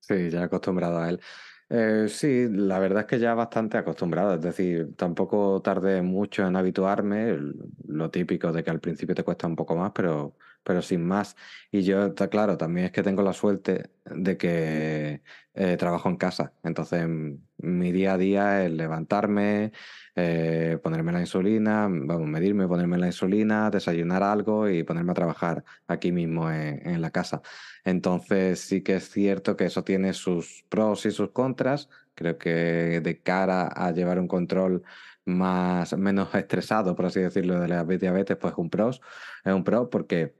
Sí, ya acostumbrado a él. Eh, sí, la verdad es que ya bastante acostumbrado, es decir, tampoco tardé mucho en habituarme, lo típico de que al principio te cuesta un poco más, pero, pero sin más. Y yo, claro, también es que tengo la suerte de que eh, trabajo en casa, entonces mm, mi día a día es levantarme, eh, ponerme la insulina, vamos, medirme, ponerme la insulina, desayunar algo y ponerme a trabajar aquí mismo en en la casa. Entonces sí que es cierto que eso tiene sus pros y sus contras. Creo que de cara a llevar un control más, menos estresado, por así decirlo, de la diabetes, pues un pros, es un pro porque,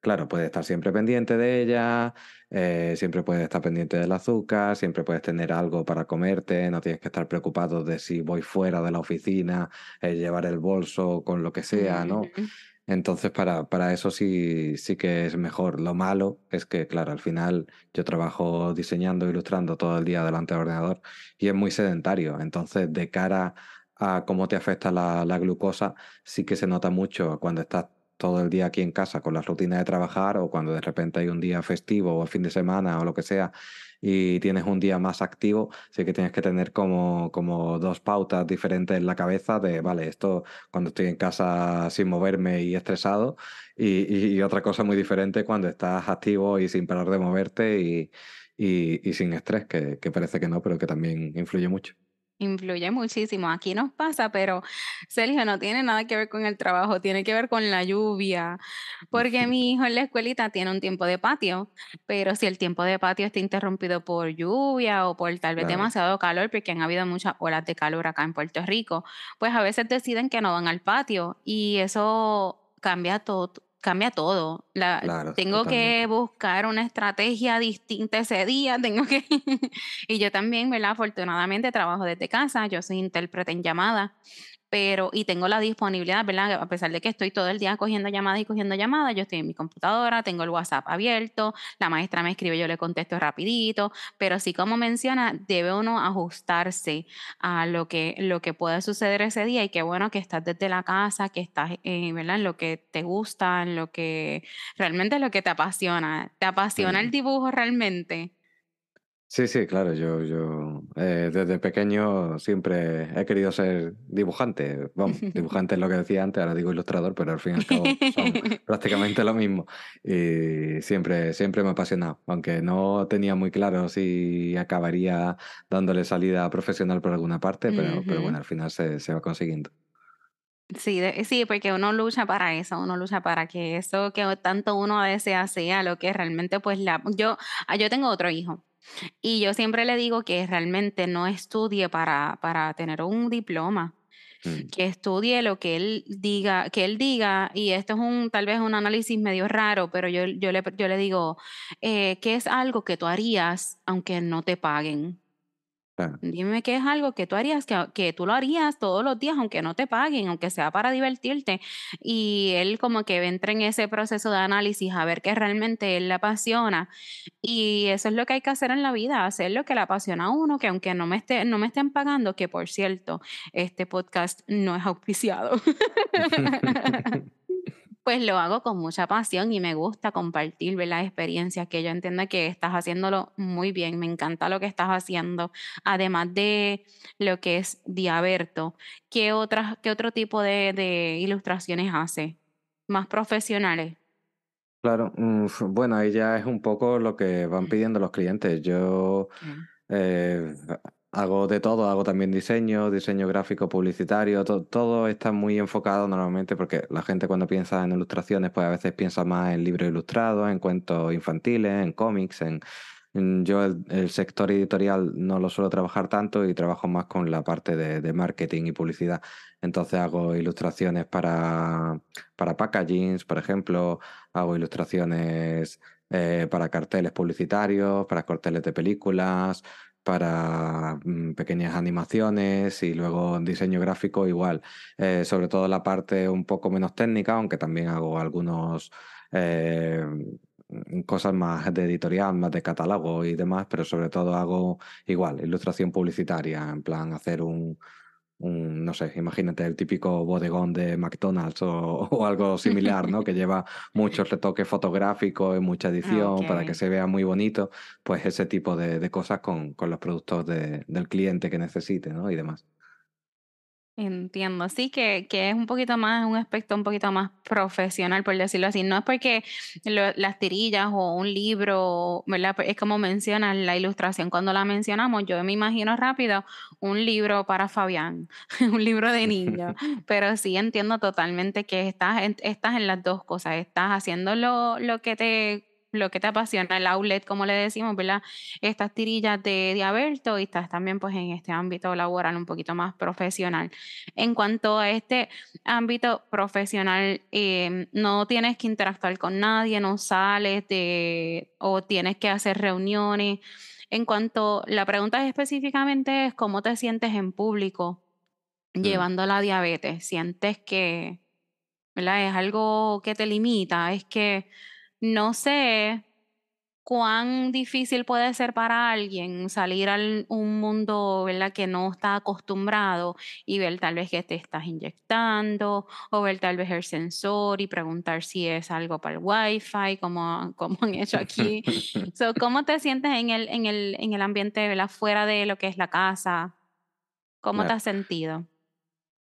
claro, puedes estar siempre pendiente de ella, eh, siempre puedes estar pendiente del azúcar, siempre puedes tener algo para comerte, no tienes que estar preocupado de si voy fuera de la oficina, eh, llevar el bolso con lo que sea, ¿no? Ujú. Entonces, para, para eso sí, sí que es mejor. Lo malo es que, claro, al final yo trabajo diseñando, ilustrando todo el día delante del ordenador y es muy sedentario. Entonces, de cara a cómo te afecta la, la glucosa, sí que se nota mucho cuando estás todo el día aquí en casa con la rutina de trabajar o cuando de repente hay un día festivo o fin de semana o lo que sea y tienes un día más activo, sí que tienes que tener como, como dos pautas diferentes en la cabeza de, vale, esto cuando estoy en casa sin moverme y estresado, y, y- otra cosa muy diferente cuando estás activo y sin parar de moverte y, y, sin estrés, que parece que no, pero que también influye mucho. Influye muchísimo. Aquí nos pasa, pero Sergio no tiene nada que ver con el trabajo, tiene que ver con la lluvia, porque mi hijo en la escuelita tiene un tiempo de patio, pero si el tiempo de patio está interrumpido por lluvia o por tal vez Claro, demasiado calor, porque han habido muchas olas de calor acá en Puerto Rico, pues a veces deciden que no van al patio y eso cambia todo. Cambia todo. La, claro, tengo que buscar una estrategia distinta ese día, tengo que Y yo también, ¿verdad? Afortunadamente trabajo desde casa, yo soy intérprete en llamada, pero y tengo la disponibilidad, ¿verdad? A pesar de que estoy todo el día cogiendo llamadas y cogiendo llamadas, yo estoy en mi computadora, tengo el WhatsApp abierto, la maestra me escribe, yo le contesto rapidito, pero sí como menciona, debe uno ajustarse a lo que, lo que puede suceder ese día y qué bueno que estás desde la casa, que estás, eh, ¿verdad? En lo que te gusta, en lo que realmente lo que te apasiona. ¿Te apasiona el dibujo realmente? Sí, sí, claro, yo, yo eh, desde pequeño siempre he querido ser dibujante. Vamos, dibujante es lo que decía antes, ahora digo ilustrador, pero al fin y al cabo son prácticamente lo mismo. Y siempre, siempre me ha apasionado, aunque no tenía muy claro si acabaría dándole salida profesional por alguna parte, pero, pero Ujú. bueno, al final se, se va consiguiendo. Sí, de sí, porque uno lucha para eso, uno lucha para que eso que tanto uno desea sea lo que realmente, pues, la yo ah, yo tengo otro hijo, y yo siempre le digo que realmente no estudie para para tener un diploma, Mm, que estudie lo que él diga que él diga, y esto es un tal vez un análisis medio raro, pero yo yo le yo le digo, eh, ¿qué es algo que tú harías aunque no te paguen? Claro. Dime qué es algo que tú harías, que, que tú lo harías todos los días, aunque no te paguen, aunque sea para divertirte. Y él como que entra en ese proceso de análisis a ver qué realmente él le apasiona. Y eso es lo que hay que hacer en la vida, hacer lo que le apasiona a uno, que aunque no me esté, no me estén pagando, que por cierto, este podcast no es auspiciado. Pues lo hago con mucha pasión y me gusta compartir. Las experiencias que yo entiendo que estás haciéndolo muy bien. Me encanta lo que estás haciendo. Además de lo que es Diaberto, ¿qué otras, qué otro tipo de, de ilustraciones hace? Más profesionales. Claro, bueno, ahí ya es un poco lo que van pidiendo los clientes. Yo eh, hago de todo, hago también diseño, diseño gráfico, publicitario, to- todo está muy enfocado normalmente porque la gente cuando piensa en ilustraciones, pues a veces piensa más en libros ilustrados, en cuentos infantiles, en cómics, en, yo el, el sector editorial no lo suelo trabajar tanto y trabajo más con la parte de, de marketing y publicidad. Entonces hago ilustraciones para, para packagings, por ejemplo Hago ilustraciones eh, para carteles publicitarios, para carteles de películas, para mm, pequeñas animaciones y luego diseño gráfico igual. Eh, sobre todo la parte un poco menos técnica, aunque también hago algunos eh, mm, cosas más de editorial, más de catálogo y demás, pero sobre todo hago igual, ilustración publicitaria, en plan hacer un un, no sé, imagínate el típico bodegón de McDonald's o, o algo similar, ¿no? Que lleva muchos retoques fotográficos y mucha edición para que se vea muy bonito, pues ese tipo de, de cosas con, con los productos de- del cliente que necesite, ¿no? Y demás. Entiendo, sí que, que es un poquito más, un aspecto un poquito más profesional, por decirlo así. No es porque lo- las tirillas o un libro, ¿verdad? Pues Es como mencionas la ilustración. Cuando la mencionamos, yo me imagino rápido un libro para Fabián, un libro de niño. Pero sí entiendo totalmente que estás en, estás en las dos cosas. Estás haciendo lo, lo que te, lo que te apasiona, el outlet, como le decimos, ¿verdad? Estas tirillas de, de Alberto y estás también pues en este ámbito laboral un poquito más profesional. En cuanto a este ámbito profesional, em, no tienes que interactuar con nadie, no sales de, o tienes que hacer reuniones. En cuanto, la pregunta específicamente es cómo te sientes en público Mm, llevando la diabetes. ¿Sientes que, ¿verdad? Es algo que te limita? Es que no sé cuán difícil puede ser para alguien salir a un mundo, ¿verdad? Que no está acostumbrado y ver tal vez que te estás inyectando o ver tal vez el sensor y preguntar si es algo para el wifi, como, como han hecho aquí. So, ¿cómo te sientes en el, en el, en el ambiente, ¿verdad? Fuera de lo que es la casa? ¿Cómo te has sentido?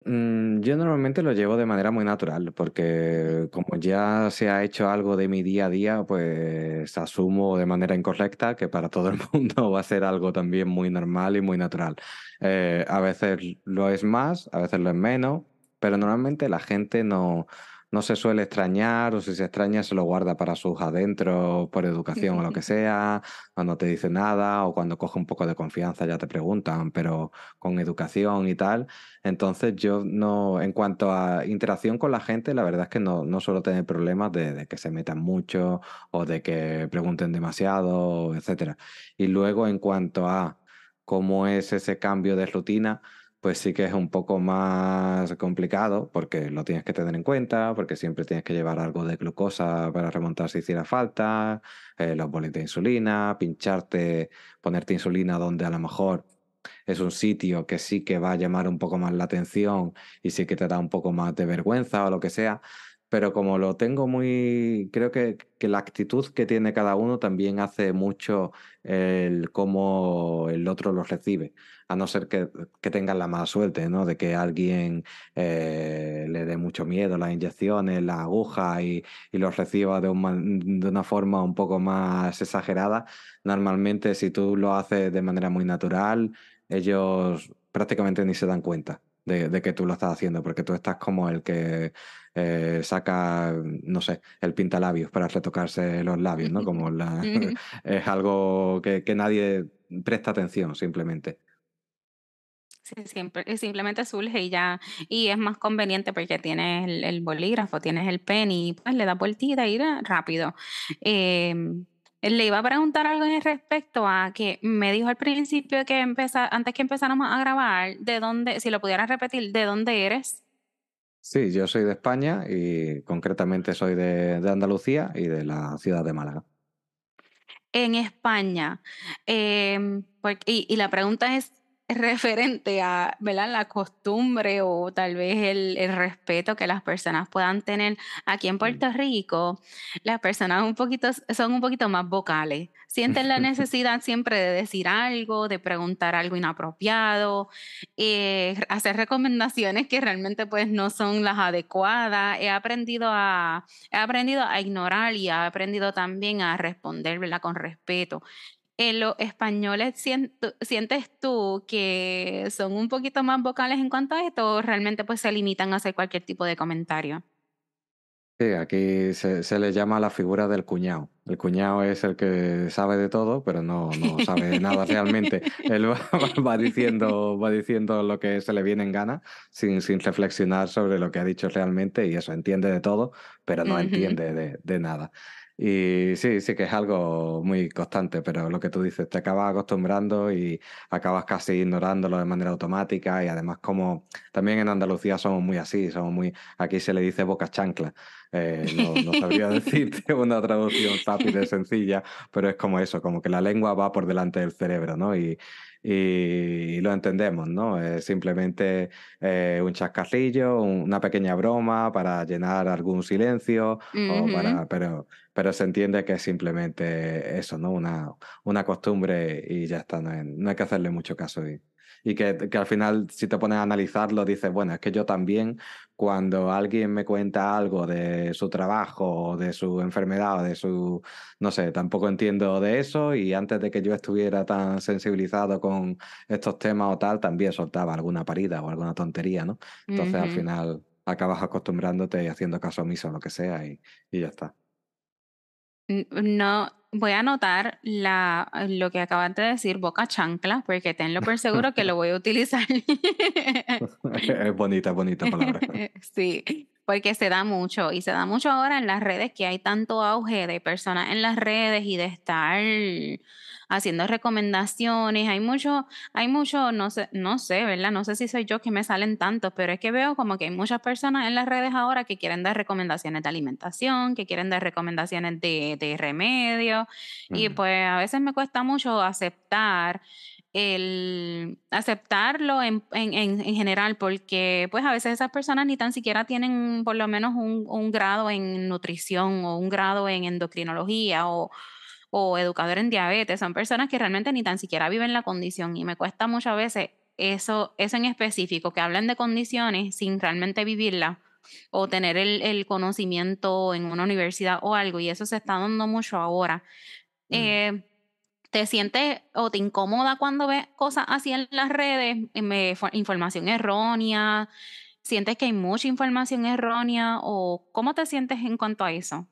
Mm, yo normalmente lo llevo de manera muy natural, porque como ya se ha hecho algo de mi día a día, pues asumo de manera incorrecta que para todo el mundo va a ser algo también muy normal y muy natural. Eh, a veces lo es más, a veces lo es menos, pero normalmente la gente no, no se suele extrañar o si se extraña se lo guarda para sus adentros por educación o lo que sea, cuando te dice nada o cuando coge un poco de confianza ya te preguntan, pero con educación y tal. Entonces yo no, en cuanto a interacción con la gente, la verdad es que no, no suelo tener problemas de, de que se metan mucho o de que pregunten demasiado, etcétera. Y luego en cuanto a cómo es ese cambio de rutina, pues sí que es un poco más complicado porque lo tienes que tener en cuenta, porque siempre tienes que llevar algo de glucosa para remontar si hiciera falta, eh, los bolis de insulina, pincharte, ponerte insulina donde a lo mejor es un sitio que sí que va a llamar un poco más la atención y sí que te da un poco más de vergüenza o lo que sea, pero como lo tengo muy, creo que, que, la actitud que tiene cada uno también hace mucho el cómo el otro lo recibe, a no ser que, que tengan la mala suerte, ¿no? De que alguien eh, le dé mucho miedo las inyecciones, la aguja y, y los reciba de, un, de una forma un poco más exagerada. Normalmente si tú lo haces de manera muy natural, ellos prácticamente ni se dan cuenta de, de que tú lo estás haciendo, porque tú estás como el que eh, saca, no sé, el pintalabios para retocarse los labios, ¿no? Como la, es algo que, que, nadie presta atención, simplemente. Sí, siempre, simplemente surge y ya, y es más conveniente porque tienes el, el bolígrafo, tienes el pen y pues le das vueltita y rápido. Eh, le iba a preguntar algo en respecto a que me dijo al principio que empezar, antes que empezáramos a grabar, de dónde, si lo pudieras repetir, ¿de dónde eres? Sí, yo soy de España y concretamente soy de, de Andalucía y de la ciudad de Málaga. En España, eh, porque, y, y, la pregunta es, referente a ¿verdad? la costumbre o tal vez el, el, respeto que las personas puedan tener aquí en Puerto Rico, las personas un poquito, son un poquito más vocales. Sienten la necesidad siempre de decir algo, de preguntar algo inapropiado, eh, hacer recomendaciones que realmente pues no son las adecuadas. He aprendido a, he aprendido a ignorar y he aprendido también a responder ¿verdad? con respeto en los españoles sientes tú que son un poquito más vocales en cuanto a esto o realmente pues se limitan a hacer cualquier tipo de comentario? Sí, aquí se, se le llama la figura del cuñado. El cuñado es el que sabe de todo, pero no, no sabe nada realmente. Él va, va, diciendo, va diciendo lo que se le viene en gana sin, sin reflexionar sobre lo que ha dicho realmente y eso, entiende de todo, pero no uh -huh. entiende de, de nada. Y sí, sí que es algo muy constante, pero lo que tú dices, te acabas acostumbrando y acabas casi ignorándolo de manera automática y además como también en Andalucía somos muy así, somos muy, aquí se le dice boca chancla, eh, no, no, sabría decirte una traducción rápida y sencilla, pero es como eso, como que la lengua va por delante del cerebro, ¿no? Y, y, lo entendemos, ¿no? Es simplemente eh, un chascarrillo, una pequeña broma para llenar algún silencio, uh -huh. o para, pero, pero se entiende que es simplemente eso, ¿no? Una, una costumbre y ya está, no hay, no hay que hacerle mucho caso. Y, y que, que, al final, si te pones a analizarlo, dices, bueno, es que yo también, cuando alguien me cuenta algo de su trabajo, o de su enfermedad, o de su, no sé, tampoco entiendo de eso, y antes de que yo estuviera tan sensibilizado con estos temas o tal, también soltaba alguna parida o alguna tontería, ¿no? Entonces, uh -huh. al final, acabas acostumbrándote y haciendo caso omiso a lo que sea, y, y ya está. No, voy a anotar la, lo que acabas de decir, boca chancla, porque tenlo por seguro que lo voy a utilizar. es bonita, bonita palabra. Sí, porque se da mucho y se da mucho ahora en las redes que hay tanto auge de personas en las redes y de estar haciendo recomendaciones. Hay mucho, hay mucho, no sé, no sé, ¿verdad? No sé si soy yo que me salen tantos, pero es que veo como que hay muchas personas en las redes ahora que quieren dar recomendaciones de alimentación, que quieren dar recomendaciones de, de remedio. Mm. Y pues a veces me cuesta mucho aceptar el aceptarlo en, en, en, general, porque pues a veces esas personas ni tan siquiera tienen por lo menos un, un grado en nutrición o un grado en endocrinología o, o educador en diabetes, son personas que realmente ni tan siquiera viven la condición y me cuesta muchas veces eso, eso en específico, que hablen de condiciones sin realmente vivirla o tener el, conocimiento en una universidad o algo, y eso se está dando mucho ahora. Mm. Eh, ¿Te sientes o te incomoda cuando ves cosas así en las redes? información errónea, ¿sientes que hay mucha información errónea o cómo te sientes en cuanto a eso?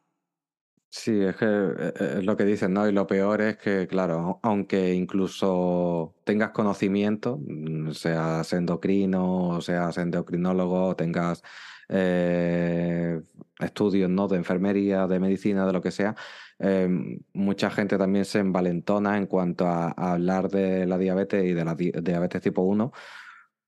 Sí, es que eh, eh, lo que dicen, ¿no? Y lo peor es que, claro, aunque incluso tengas conocimiento, mm, seas endocrino, seas endocrinólogo, tengas eh, estudios, ¿no? De enfermería, de medicina, de lo que sea, mucha gente también se envalentona en cuanto a, hablar de la diabetes y de la diabetes tipo 1,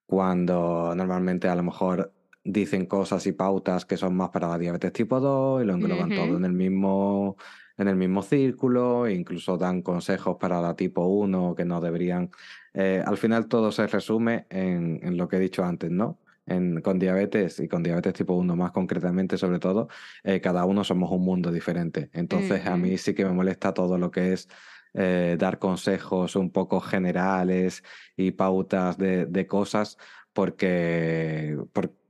cuando normalmente a lo mejor dicen cosas y pautas que son más para la diabetes tipo 2 y lo engloban todo en el mismo en el mismo círculo, e incluso dan consejos para la tipo 1 que no deberían. Eh, al final todo se resume en, en, lo que he dicho antes, ¿no? En, con diabetes y con diabetes tipo 1 más concretamente, sobre todo, eh, cada uno somos un mundo diferente. Entonces a mí sí que me molesta todo lo que es eh, dar consejos un poco generales y pautas de, de cosas porque,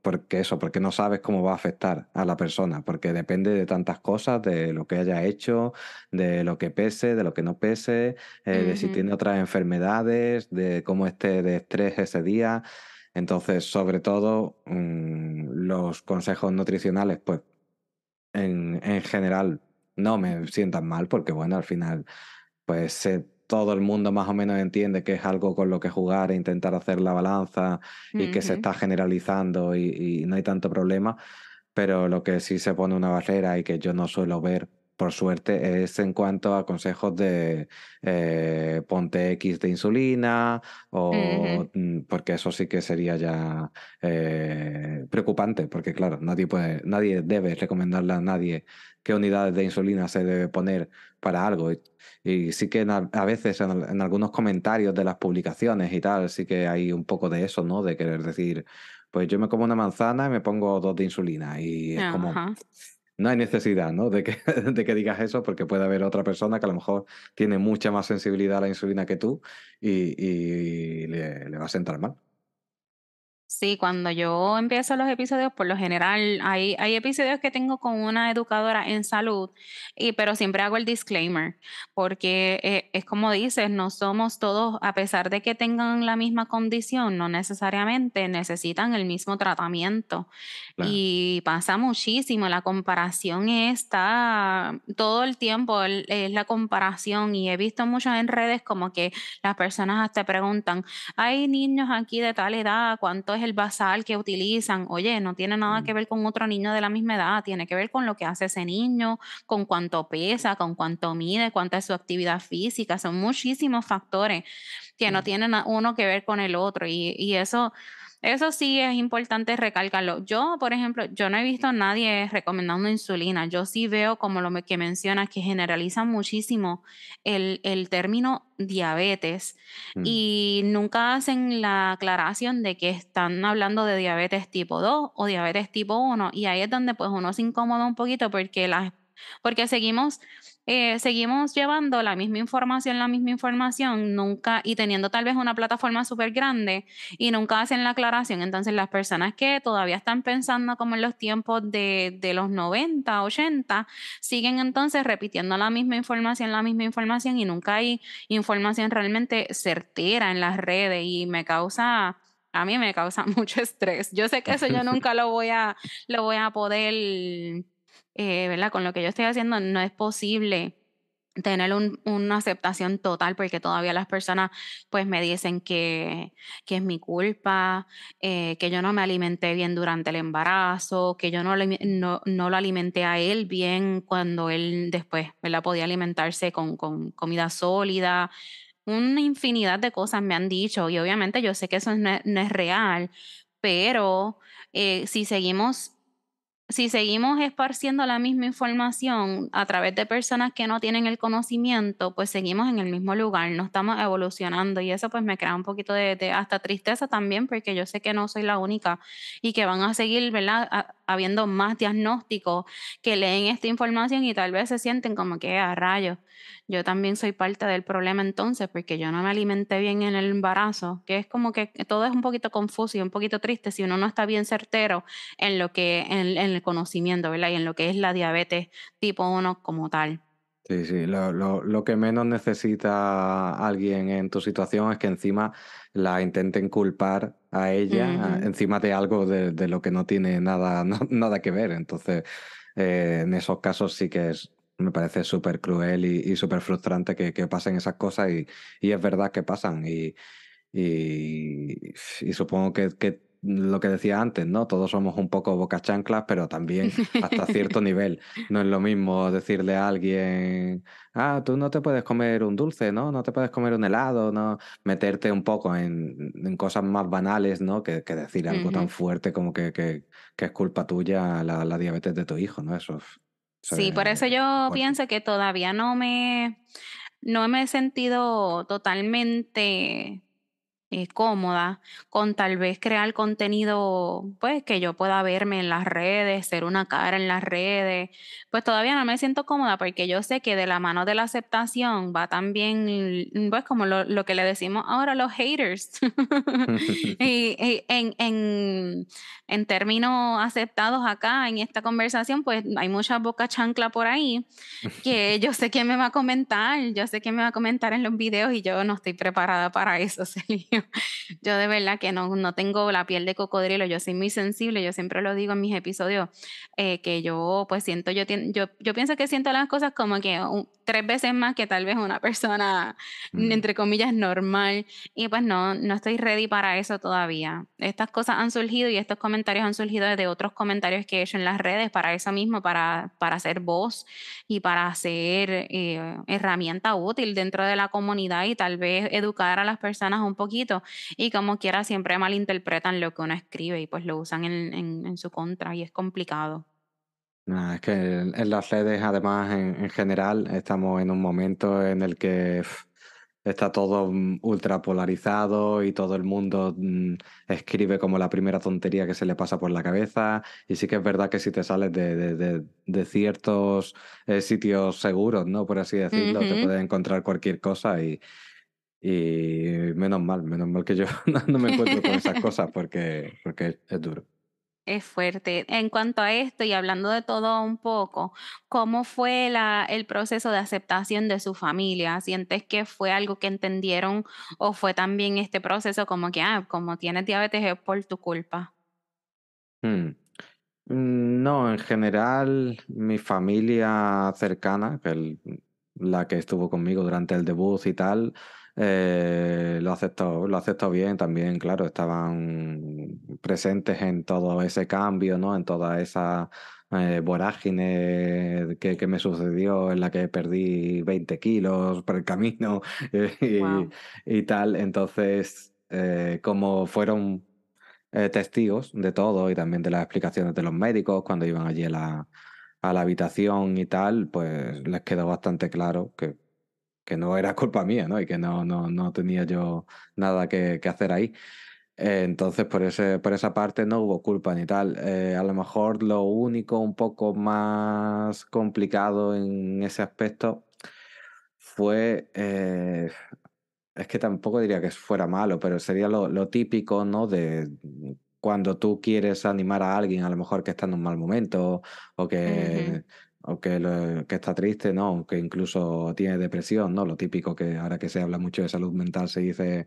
porque eso, porque no sabes cómo va a afectar a la persona, porque depende de tantas cosas, de lo que haya hecho, de lo que pese, de lo que no pese, eh, de si tiene otras enfermedades, de cómo esté de estrés ese día. Entonces, sobre todo, mm, los consejos nutricionales, pues en, en, general no me sientan mal, porque bueno, al final, pues todo el mundo más o menos entiende que es algo con lo que jugar e intentar hacer la balanza y que se está generalizando y, no hay tanto problema, pero lo que sí se pone una barrera y que yo no suelo ver por suerte, es en cuanto a consejos de eh, ponte X de insulina, o mm, porque eso sí que sería ya eh, preocupante, porque claro, nadie puede, nadie debe recomendarle a nadie qué unidades de insulina se debe poner para algo. Y, sí que a veces en, algunos comentarios de las publicaciones y tal, sí que hay un poco de eso, ¿no? De querer decir, pues yo me como una manzana y me pongo dos de insulina. Y es como no hay necesidad ¿no? De, que, de que digas eso porque puede haber otra persona que a lo mejor tiene mucha más sensibilidad a la insulina que tú y, le, le va a sentar mal. Sí, cuando yo empiezo los episodios, por lo general, hay, hay episodios que tengo con una educadora en salud, y, pero siempre hago el disclaimer, porque eh, es como dices, no somos todos, a pesar de que tengan la misma condición, no necesariamente necesitan el mismo tratamiento. Y pasa muchísimo, la comparación está todo el tiempo, es la comparación, y he visto muchos en redes como que las personas hasta preguntan, hay niños aquí de tal edad, ¿cuánto es el basal que utilizan. Oye, no tiene nada que mm. ver con otro niño de la misma edad, tiene que ver con lo que hace ese niño, con cuánto pesa, con cuánto mide, cuánta es su actividad física. Son muchísimos factores que no tienen uno que ver con el otro y, y eso eso sí es importante recalcarlo. Yo, por ejemplo, yo no he visto a nadie recomendando insulina. Yo sí veo, como lo que mencionas, que generalizan muchísimo el, el término diabetes mm. y nunca hacen la aclaración de que están hablando de diabetes tipo 2 o diabetes tipo 1. Y ahí es donde pues uno se incomoda un poquito porque, las, porque seguimos eh, seguimos llevando la misma información, la misma información, nunca, y teniendo tal vez una plataforma súper grande y nunca hacen la aclaración. Entonces las personas que todavía están pensando como en los tiempos de, de los 90, 80, siguen entonces repitiendo la misma información, la misma información y nunca hay información realmente certera en las redes y me causa a mí me causa mucho estrés. Yo sé que eso yo nunca lo voy a, lo voy a poder eh, ¿verdad? Con lo que yo estoy haciendo no es posible tener una aceptación total porque todavía las personas pues me dicen que, que es mi culpa, eh, que yo no me alimenté bien durante el embarazo, que yo no, no, no, lo alimenté a él bien cuando él después ¿verdad? podía alimentarse con, con comida sólida. Una infinidad de cosas me han dicho y obviamente yo sé que eso no es, real, pero eh, si seguimos si seguimos esparciendo la misma información a través de personas que no tienen el conocimiento, pues seguimos en el mismo lugar, no estamos evolucionando y eso pues me crea un poquito de, hasta tristeza también porque yo sé que no soy la única y que van a seguir, ¿verdad? Habiendo más diagnósticos que leen esta información y tal vez se sienten como que a rayos. Yo también soy parte del problema entonces porque yo no me alimenté bien en el embarazo, que es como que todo es un poquito confuso y un poquito triste si uno no está bien certero en lo que en, en el conocimiento, ¿verdad? Y en lo que es la diabetes tipo 1 como tal. Sí, sí, lo, lo, lo, que menos necesita alguien en tu situación es que encima la intenten culpar a ella encima de algo de, de, lo que no tiene nada, nada que ver. Entonces, eh, en esos casos sí que es, me parece súper cruel y, y súper frustrante que, que, pasen esas cosas y, y, es verdad que pasan. Y, y, y supongo que, que lo que decía antes, ¿no? Todos somos un poco boca chanclas, pero también hasta cierto nivel. No es lo mismo decirle a alguien, ah, tú no te puedes comer un dulce, ¿no? No te puedes comer un helado, ¿no? Meterte un poco en, en cosas más banales, ¿no? Que, que decir algo uh -huh. tan fuerte como que, que, que, es culpa tuya la, la diabetes de tu hijo, ¿no? Eso. eso sí, es, por eso yo pienso que todavía no me, no me he sentido totalmente eh, cómoda con tal vez crear contenido, pues que yo pueda verme en las redes, ser una cara en las redes, pues todavía no me siento cómoda porque yo sé que de la mano de la aceptación va también, pues como lo, lo que le decimos ahora los haters. y, y en, en, en, términos aceptados acá en esta conversación, pues hay mucha boca chancla por ahí que yo sé quién me va a comentar, yo sé quién me va a comentar en los videos y yo no estoy preparada para eso, Celia. yo de verdad que no, no tengo la piel de cocodrilo, yo soy muy sensible, yo siempre lo digo en mis episodios, eh, que yo pues siento, yo, yo, yo pienso que siento las cosas como que un, tres veces más que tal vez una persona, mm. entre comillas, normal, y pues no, no estoy ready para eso todavía. Estas cosas han surgido y estos comentarios han surgido de otros comentarios que he hecho en las redes para eso mismo, para, para hacer voz y para ser eh, herramienta útil dentro de la comunidad y tal vez educar a las personas un poquito y como quiera siempre malinterpretan lo que uno escribe y pues lo usan en, en, en su contra y es complicado. No, es que en las redes, además, en, en, general, estamos en un momento en el que está todo mm, ultra polarizado y todo el mundo mmm, escribe como la primera tontería que se le pasa por la cabeza. Y sí que es verdad que si te sales de, de, de, de ciertos eh, sitios seguros, ¿no? Por así decirlo, uh -huh. te puedes encontrar cualquier cosa y, y menos mal, menos mal que yo no me encuentro con esas cosas porque, porque es duro. Es fuerte. En cuanto a esto y hablando de todo un poco, ¿cómo fue la, el proceso de aceptación de su familia? ¿Sientes que fue algo que entendieron o fue también este proceso como que, ah, como tienes diabetes es por tu culpa? Hmm. Mm, no, en general, mi familia cercana, el, la que estuvo conmigo durante el debut y tal, eh, lo aceptó, lo aceptó bien también, claro, estaban presentes en todo ese cambio, ¿no? En toda esa eh, vorágine que, que, me sucedió en la que perdí 20 kilos por el camino y, wow. y tal. Entonces, eh, como fueron eh, testigos de todo y también de las explicaciones de los médicos cuando iban allí a la, a la habitación y tal, pues les quedó bastante claro que que no era culpa mía, ¿no? Y que no, no, no tenía yo nada que, que hacer ahí. Eh, entonces, por, ese, por esa parte no hubo culpa ni tal. Eh, a lo mejor lo único un poco más complicado en ese aspecto fue, eh, es que tampoco diría que fuera malo, pero sería lo, lo típico, ¿no? De cuando tú quieres animar a alguien, a lo mejor que está en un mal momento o que, uh -huh o que, está triste, ¿no? Que incluso tiene depresión, ¿no? Lo típico que ahora que se habla mucho de salud mental se dice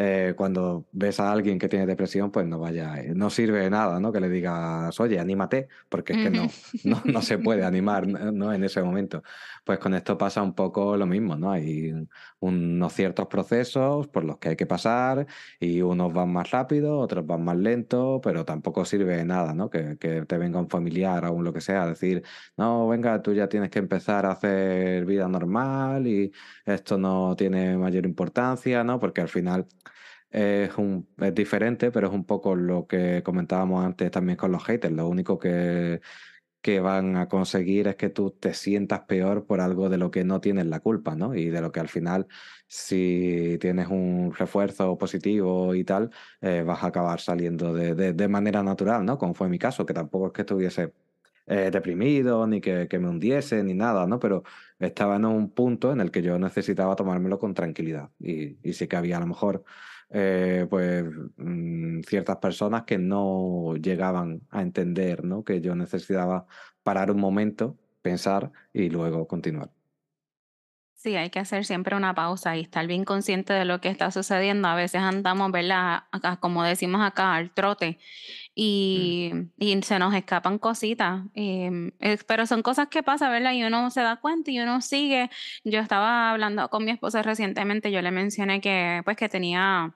eh, cuando ves a alguien que tiene depresión, pues no vaya, no sirve de nada, ¿no? Que le digas, oye, anímate, porque es que no, no, no se puede animar, ¿no? En ese momento. Pues con esto pasa un poco lo mismo, ¿no? Hay unos ciertos procesos por los que hay que pasar y unos van más rápido, otros van más lento, pero tampoco sirve de nada, ¿no? Que, que te venga un familiar o un lo que sea, decir, no, venga, tú ya tienes que empezar a hacer vida normal y esto no tiene mayor importancia, ¿no? Porque al final es, un, es diferente, pero es un poco lo que comentábamos antes también con los haters. Lo único que, que van a conseguir es que tú te sientas peor por algo de lo que no tienes la culpa, ¿no? Y de lo que al final, si tienes un refuerzo positivo y tal, eh, vas a acabar saliendo de, de, manera natural, ¿no? Como fue mi caso, que tampoco es que estuviese eh, deprimido, ni que, que, me hundiese, ni nada, ¿no? Pero estaba en un punto en el que yo necesitaba tomármelo con tranquilidad. Y, y sí que había a lo mejor eh, pues mm, ciertas personas que no llegaban a entender ¿no? que yo necesitaba parar un momento, pensar y luego continuar. Sí, hay que hacer siempre una pausa y estar bien consciente de lo que está sucediendo. A veces andamos, ¿verdad? Acá, como decimos acá, al trote mm. y, y se nos escapan cositas. Em, pero son cosas que pasan, ¿verdad? Y uno se da cuenta y uno sigue. Yo estaba hablando con mi esposa recientemente, yo le mencioné que, pues, que tenía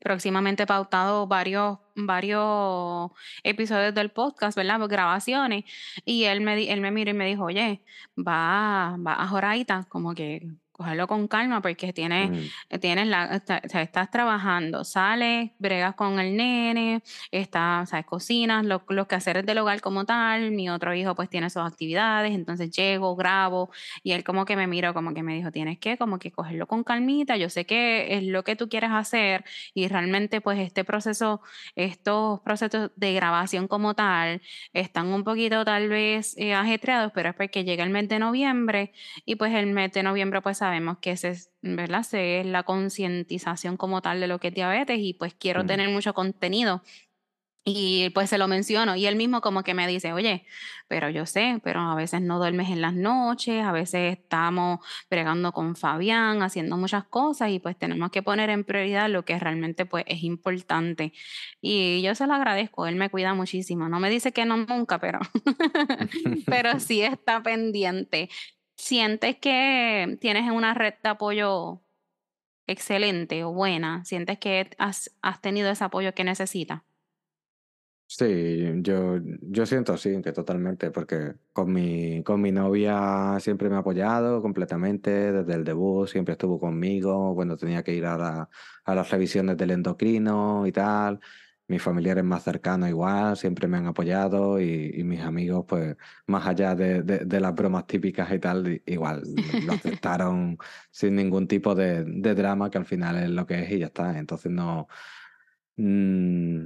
próximamente pautado varios, varios episodios del podcast, ¿verdad? Grabaciones. Y él me, él me miró y me dijo, oye, va, va a Joraita, como que cogerlo con calma porque tienes, mm. tienes la, estás trabajando, sales, bregas con el nene, estás, sabes, cocinas, lo, que hacer del hogar como tal, mi otro hijo pues tiene sus actividades, entonces llego, grabo y él como que me miró, como que me dijo, tienes que como que cogerlo con calmita, yo sé que es lo que tú quieres hacer y realmente pues este proceso, estos procesos de grabación como tal están un poquito tal vez eh, ajetreados, pero es porque llega el mes de noviembre y pues el mes de noviembre pues sabemos que ese es, ¿verdad? es la concientización como tal de lo que es diabetes y pues quiero tener mucho contenido. Y pues se lo menciono y él mismo como que me dice, oye, pero yo sé, pero a veces no duermes en las noches, a veces estamos bregando con Fabián, haciendo muchas cosas y pues tenemos que poner en prioridad lo que realmente pues es importante. Y yo se lo agradezco, él me cuida muchísimo. No me dice que no nunca, pero, pero sí está pendiente. ¿Sientes que tienes una red de apoyo excelente o buena? ¿Sientes que has, has tenido ese apoyo que necesitas? Sí, yo, yo siento sí, que totalmente, porque con mi, con mi novia siempre me ha apoyado completamente, desde el debut siempre estuvo conmigo, cuando tenía que ir a, a las revisiones del endocrino y tal mis familiares más cercanos igual, siempre me han apoyado y, mis amigos, pues más allá de, de, las bromas típicas y tal, igual lo aceptaron sin ningún tipo de, de, drama, que al final es lo que es y ya está. Entonces no, mm,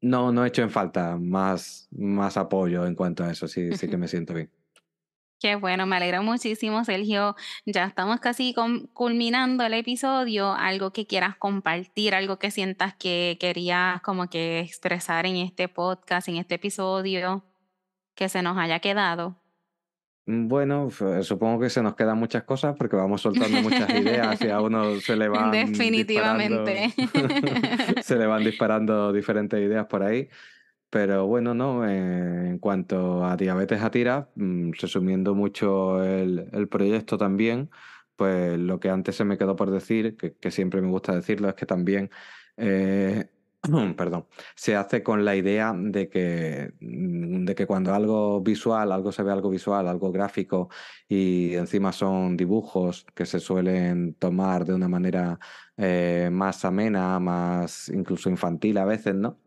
no, no he hecho en falta más, más apoyo en cuanto a eso, sí, sí que me siento bien. Qué bueno, me alegra muchísimo, Sergio. Ya estamos casi culminando el episodio. Algo que quieras compartir, algo que sientas que querías como que expresar en este podcast, en este episodio, que se nos haya quedado. Mm, bueno, supongo que se nos quedan muchas cosas porque vamos soltando muchas ideas y a uno se le van definitivamente se le van disparando diferentes ideas por ahí. Pero bueno, no, eh, en cuanto a diabetes a tira, mm, resumiendo mucho el, el, proyecto también, pues lo que antes se me quedó por decir, que, que siempre me gusta decirlo, es que también, eh, perdón, se hace con la idea de que, mm, de que cuando algo visual, algo se ve algo visual, algo gráfico, y encima son dibujos que se suelen tomar de una manera eh, más amena, más incluso infantil a veces, ¿no?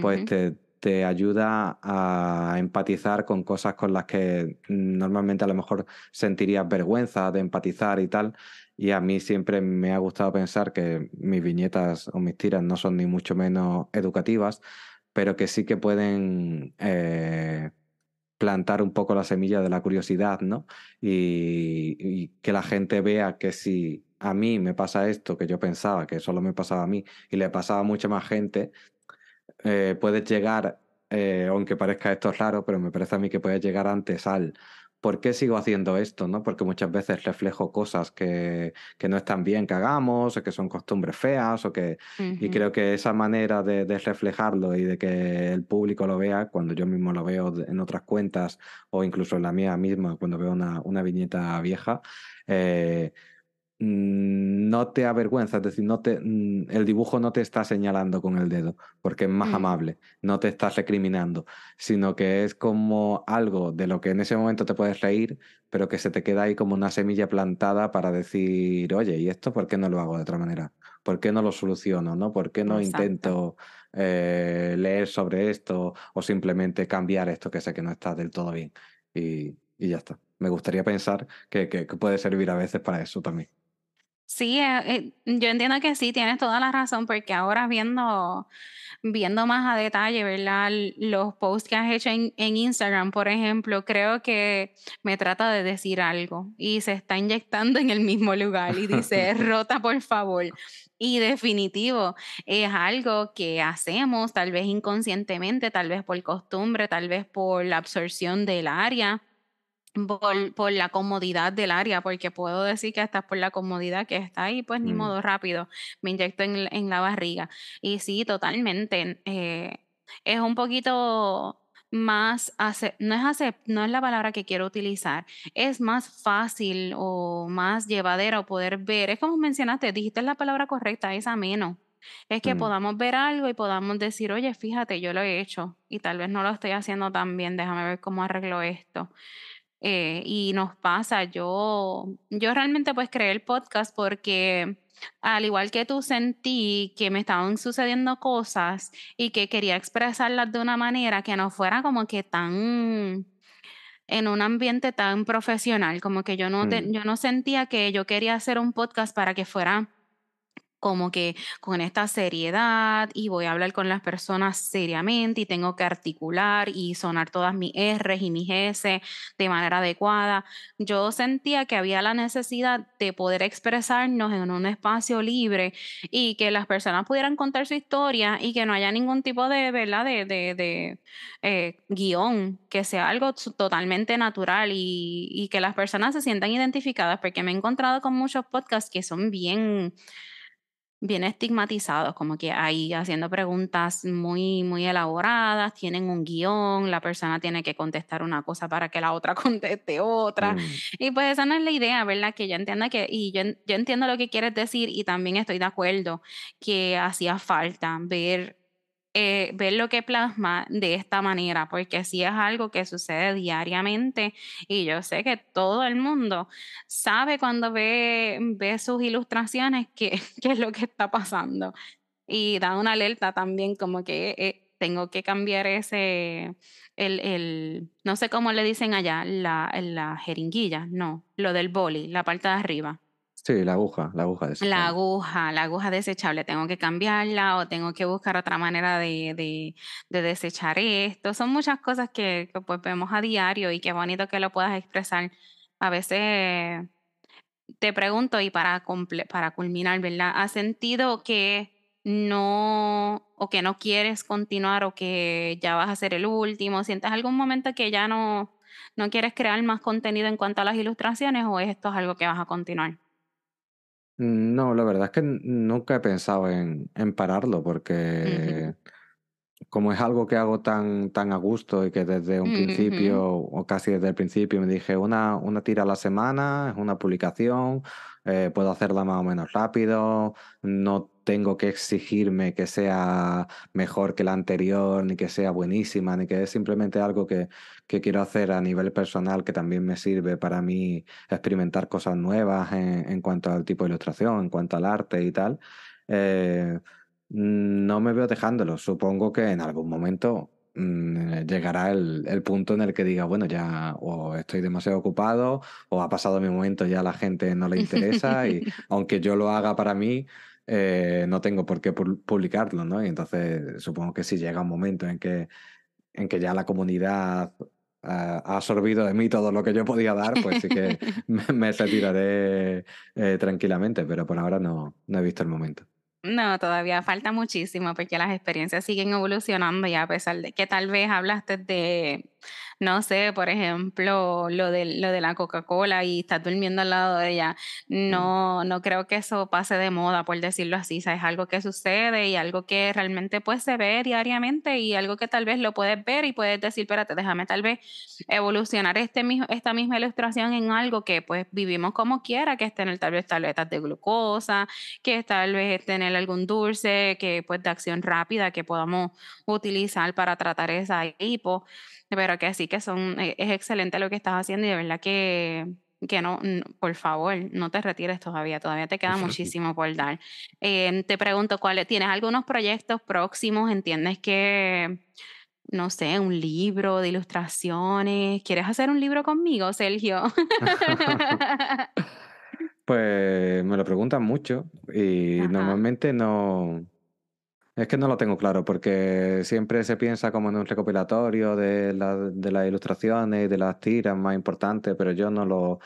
Pues te, te ayuda a empatizar con cosas con las que normalmente a lo mejor sentirías vergüenza de empatizar y tal. Y a mí siempre me ha gustado pensar que mis viñetas o mis tiras no son ni mucho menos educativas, pero que sí que pueden eh, plantar un poco la semilla de la curiosidad, ¿no? Y, y, que la gente vea que si a mí me pasa esto que yo pensaba que solo me pasaba a mí y le pasaba a mucha más gente, eh, puedes llegar, eh, aunque parezca esto raro, pero me parece a mí que puedes llegar antes al ¿por qué sigo haciendo esto? ¿no? Porque muchas veces reflejo cosas que, que no están bien que hagamos, o que son costumbres feas, o que. Y creo que esa manera de, reflejarlo y de que el público lo vea, cuando yo mismo lo veo en otras cuentas, o incluso en la mía misma, cuando veo una, una viñeta vieja, eh, no te avergüenza, es decir, no te, mm, el dibujo no te está señalando con el dedo, porque es más Mm, amable, no te estás recriminando, sino que es como algo de lo que en ese momento te puedes reír, pero que se te queda ahí como una semilla plantada para decir, oye, ¿y esto por qué no lo hago de otra manera? ¿Por qué no lo soluciono? ¿no? ¿Por qué no exacto. intento eh, leer sobre esto o simplemente cambiar esto que sé que no está del todo bien? Y, y ya está. Me gustaría pensar que, que que puede servir a veces para eso también. Sí, eh, eh, yo entiendo que sí, tienes toda la razón, porque ahora viendo, viendo más a detalle, ¿verdad? Los posts que has hecho en, en Instagram, por ejemplo, creo que me trata de decir algo y se está inyectando en el mismo lugar y dice, rota, por favor. Y definitivo, es algo que hacemos, tal vez inconscientemente, tal vez por costumbre, tal vez por la absorción del área por por la comodidad del área, porque puedo decir que hasta por la comodidad que está ahí, pues ni Mm, modo, rápido, me inyecto en, en la barriga. Y sí, totalmente. eh, es un poquito más, no es acep- no es la palabra que quiero utilizar, es más fácil o más llevadero poder ver, es como mencionaste, dijiste la palabra correcta, es ameno. Es que mm, podamos ver algo y podamos decir, oye, fíjate, yo lo he hecho y tal vez no lo estoy haciendo tan bien, déjame ver cómo arreglo esto. Eh, y nos pasa, yo, yo realmente pues creé el podcast porque al igual que tú sentí que me estaban sucediendo cosas y que quería expresarlas de una manera que no fuera como que tan en un ambiente tan profesional, como que yo no, te- mm, yo no sentía que yo quería hacer un podcast para que fuera como que con esta seriedad y voy a hablar con las personas seriamente y tengo que articular y sonar todas mis R's y mis S de manera adecuada. Yo sentía que había la necesidad de poder expresarnos en un espacio libre y que las personas pudieran contar su historia y que no haya ningún tipo de, ¿verdad? De, de, de eh, guion, que sea algo totalmente natural y, y que las personas se sientan identificadas, porque me he encontrado con muchos podcasts que son bien Bien estigmatizados, como que ahí haciendo preguntas muy, muy elaboradas, tienen un guion, la persona tiene que contestar una cosa para que la otra conteste otra. mm. Y pues esa no es la idea, ¿verdad? Que yo entienda que, y yo, yo entiendo lo que quieres decir y también estoy de acuerdo que hacía falta ver eh, ver lo que plasma de esta manera, porque sí es algo que sucede diariamente y yo sé que todo el mundo sabe cuando ve, ve sus ilustraciones qué, es lo que está pasando y da una alerta también como que eh, tengo que cambiar ese, el, el, no sé cómo le dicen allá, la, la jeringuilla, no, lo del boli, la parte de arriba. Sí, la aguja, la aguja La desechable. aguja, la aguja desechable, tengo que cambiarla o tengo que buscar otra manera de, de, de desechar esto. Son muchas cosas que, que pues vemos a diario y qué bonito que lo puedas expresar. A veces te pregunto y para, comple- para culminar, ¿verdad? ¿Has sentido que no o que no quieres continuar o que ya vas a ser el último? ¿Sientes algún momento que ya no, no quieres crear más contenido en cuanto a las ilustraciones o esto es algo que vas a continuar? No, la verdad es que nunca he pensado en, en pararlo porque como es algo que hago tan, tan a gusto y que desde un principio, o casi desde el principio, me dije una, una tira a la semana, es una publicación, eh, puedo hacerla más o menos rápido, no tengo que exigirme que sea mejor que la anterior, ni que sea buenísima, ni que es simplemente algo que, que quiero hacer a nivel personal, que también me sirve para mí experimentar cosas nuevas en, en cuanto al tipo de ilustración, en cuanto al arte y tal. Eh, No me veo dejándolo. Supongo que en algún momento mm, llegará el, el punto en el que diga, bueno, ya o estoy demasiado ocupado o ha pasado mi momento, ya a la gente no le interesa y aunque yo lo haga para mí, eh, no tengo por qué pu- publicarlo, ¿no? Y entonces supongo que si llega un momento en que, en que ya la comunidad ah, ha absorbido de mí todo lo que yo podía dar, pues sí que me, me retiraré eh, tranquilamente, pero por ahora no, no he visto el momento. No, todavía falta muchísimo porque las experiencias siguen evolucionando y a pesar de que tal vez hablaste de, no sé, por ejemplo, lo de, lo de la Coca-Cola y estás durmiendo al lado de ella, Mm. no, no creo que eso pase de moda, por decirlo así, o sea, es algo que sucede y algo que realmente pues se ve diariamente y algo que tal vez lo puedes ver y puedes decir, espérate, déjame tal vez evolucionar este esta misma ilustración en algo que pues vivimos como quiera, que es tener tal vez tabletas de glucosa, que tal vez es tener algún dulce que pues de acción rápida que podamos utilizar para tratar esa hipo, pero que sí que son, e es excelente lo que estás haciendo y de verdad que que no, por favor, no te retires todavía, todavía te queda muchísimo por dar. Em, te pregunto, ¿cuáles tienes algunos proyectos próximos? ¿Entiendes que, no sé, un libro de ilustraciones? ¿Quieres hacer un libro conmigo, Sergio? Pues me lo preguntan mucho y Ajá, normalmente no, es que no lo tengo claro porque siempre se piensa como en un recopilatorio de, la- de las ilustraciones de las tiras más importantes, pero yo no lo,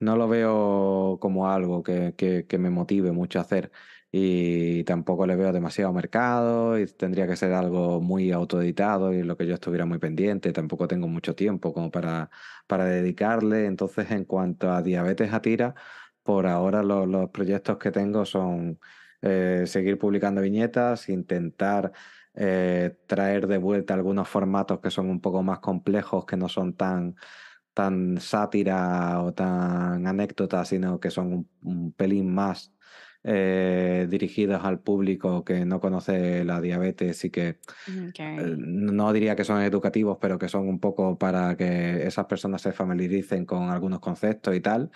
no lo veo como algo que, que, que me motive mucho a hacer. Y tampoco le veo demasiado mercado y tendría que ser algo muy autoeditado y lo que yo estuviera muy pendiente, tampoco tengo mucho tiempo como para, para dedicarle, entonces en cuanto a diabetes a tira, por ahora lo- los proyectos que tengo son eh, seguir publicando viñetas, intentar eh, traer de vuelta algunos formatos que son un poco más complejos, que no son tan, tan sátira o tan anécdotas, sino que son un, un pelín más eh, dirigidos al público que no conoce la diabetes y que eh, okey, no diría que son educativos, pero que son un poco para que esas personas se familiaricen con algunos conceptos y tal.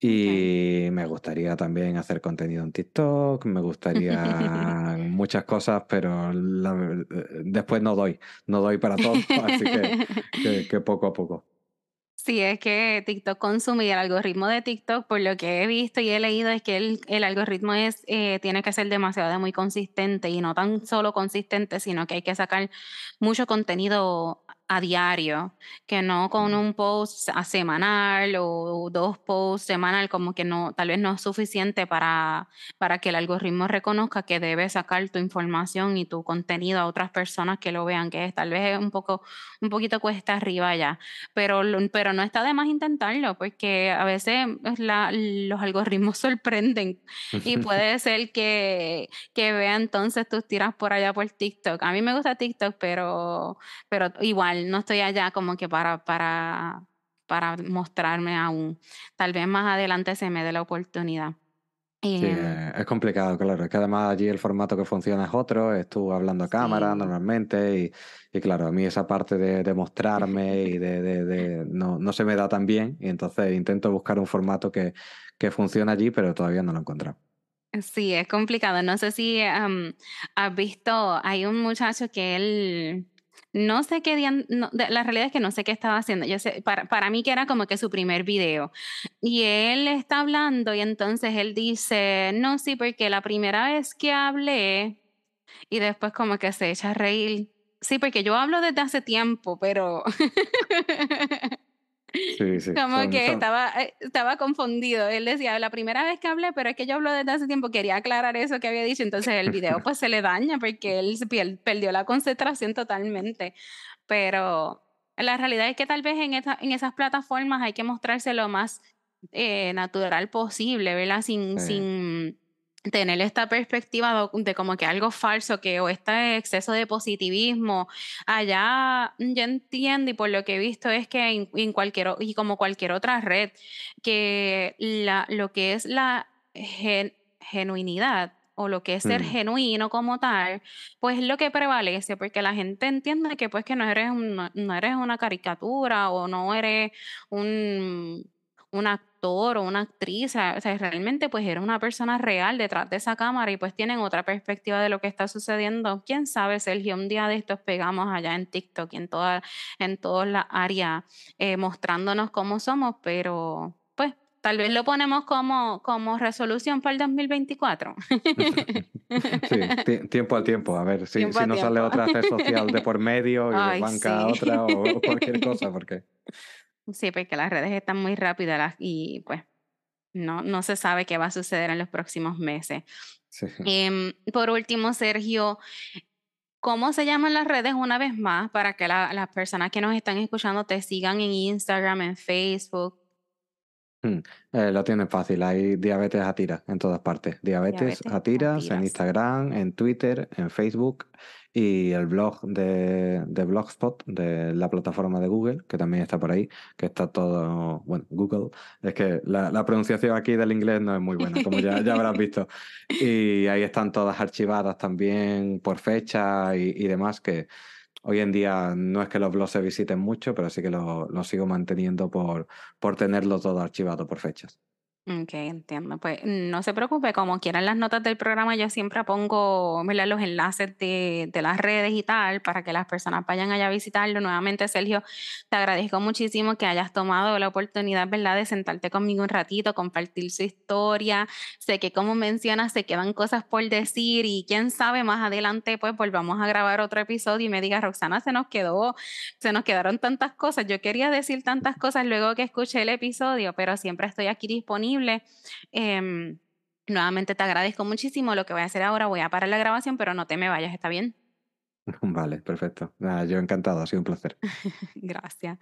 Y me gustaría también hacer contenido en TikTok, me gustaría muchas cosas, pero la eh, después no doy, no doy para todo, así que que que poco a poco. Sí, es que TikTok consume y el algoritmo de TikTok, por lo que he visto y he leído, es que el, el algoritmo es, eh, tiene que ser demasiado muy consistente y no tan solo consistente, sino que hay que sacar mucho contenido a diario, que no con un post a semanal o dos posts semanal, como que no, tal vez no es suficiente para, para que el algoritmo reconozca que debe sacar tu información y tu contenido a otras personas que lo vean, que es, tal vez es un poco, un poquito cuesta arriba ya pero pero no está de más intentarlo, porque a veces es la los algoritmos sorprenden y puede ser que que vea entonces tus tiras por allá por TikTok. A mí me gusta TikTok, pero pero igual no estoy allá como que para para para mostrarme aún. Tal vez más adelante se me dé la oportunidad. Sí, Em, eh, es complicado, claro, es que además allí el formato que funciona es otro, es tú hablando a cámara sí. normalmente y y claro, a mí esa parte de de mostrarme y de de de no no se me da tan bien, y entonces intento buscar un formato que que funcione allí, pero todavía no lo he encontrado. Sí, es complicado. No sé si, am, has visto, hay un muchacho que él, no sé qué día, no, la realidad es que no sé qué estaba haciendo. Yo sé, para, para mí que era como que su primer video. Y él está hablando y entonces él dice, no, sí, porque la primera vez que hablé y después como que se echa a reír. Sí, porque yo hablo desde hace tiempo, pero Sí, sí, Como son que son estaba, eh, estaba confundido. Él decía, la primera vez que hablé, pero es que yo hablo desde hace tiempo, quería aclarar eso que había dicho, entonces el video pues se le daña porque él perdió la concentración totalmente. Pero la realidad es que tal vez en, esa- en esas plataformas hay que mostrarse lo más eh, natural posible, ¿verdad? Sin, sí. sin tener esta perspectiva de, como que algo falso, que o este exceso de positivismo. Allá mm, yo entiendo y por lo que he visto es que en, en cualquier, y como cualquier otra red, que la, lo que es la gen- genuinidad o lo que es ser Mm, genuino como tal, pues es lo que prevalece, porque la gente entiende que pues que no eres una, no eres una caricatura o no eres un, un actor o una actriz, o sea, realmente pues era una persona real detrás de esa cámara y pues tienen otra perspectiva de lo que está sucediendo. Quién sabe, Sergio, un día de estos pegamos allá en TikTok y en toda, en todas las áreas eh, mostrándonos cómo somos, pero pues tal vez lo ponemos como, como resolución para el 2024. sí, tie tiempo al tiempo, a ver si Tiempo si a no sale otra red social de por medio y Ay, desbanca sí. otra o cualquier cosa, porque Sí, porque las redes están muy rápidas las- y pues no, no se sabe qué va a suceder en los próximos meses. sí. Em, por último, Sergio, ¿Cómo se llaman las redes una vez más para que la- las personas que nos están escuchando te sigan en Instagram, en Facebook? Mm, eh, lo tienen fácil, hay diabetes a tiras en todas partes. Diabetes Diabetes a tiras en. Instagram, en Twitter, en Facebook y el blog de, de Blogspot, de la plataforma de Google, que también está por ahí, que está todo, bueno, Google. Es que la, la pronunciación aquí del inglés no es muy buena, como ya, habrás visto. Y ahí están todas archivadas también por fecha y, y demás, que hoy en día no es que los blogs se visiten mucho, pero sí que lo, lo sigo manteniendo por, por tenerlo todo archivado por fechas. Ok, entiendo. Pues no se preocupe, como quieran las notas del programa, yo siempre pongo ¿verdad? los enlaces de, de las redes y tal para que las personas vayan allá a visitarlo. Nuevamente, Sergio, te agradezco muchísimo que hayas tomado la oportunidad, ¿verdad?, de sentarte conmigo un ratito, compartir su historia. Sé que, como mencionas, se quedan cosas por decir y quién sabe, más adelante, pues volvamos a grabar otro episodio y me diga, Roxana, se nos quedó, se nos quedaron tantas cosas. Yo quería decir tantas cosas luego que escuché el episodio, pero siempre estoy aquí disponible. Em, nuevamente te agradezco muchísimo. Lo que voy a hacer ahora, voy a parar la grabación, pero no te me vayas, ¿está bien? Vale, perfecto. Nada, yo encantado, ha sido un placer. Gracias.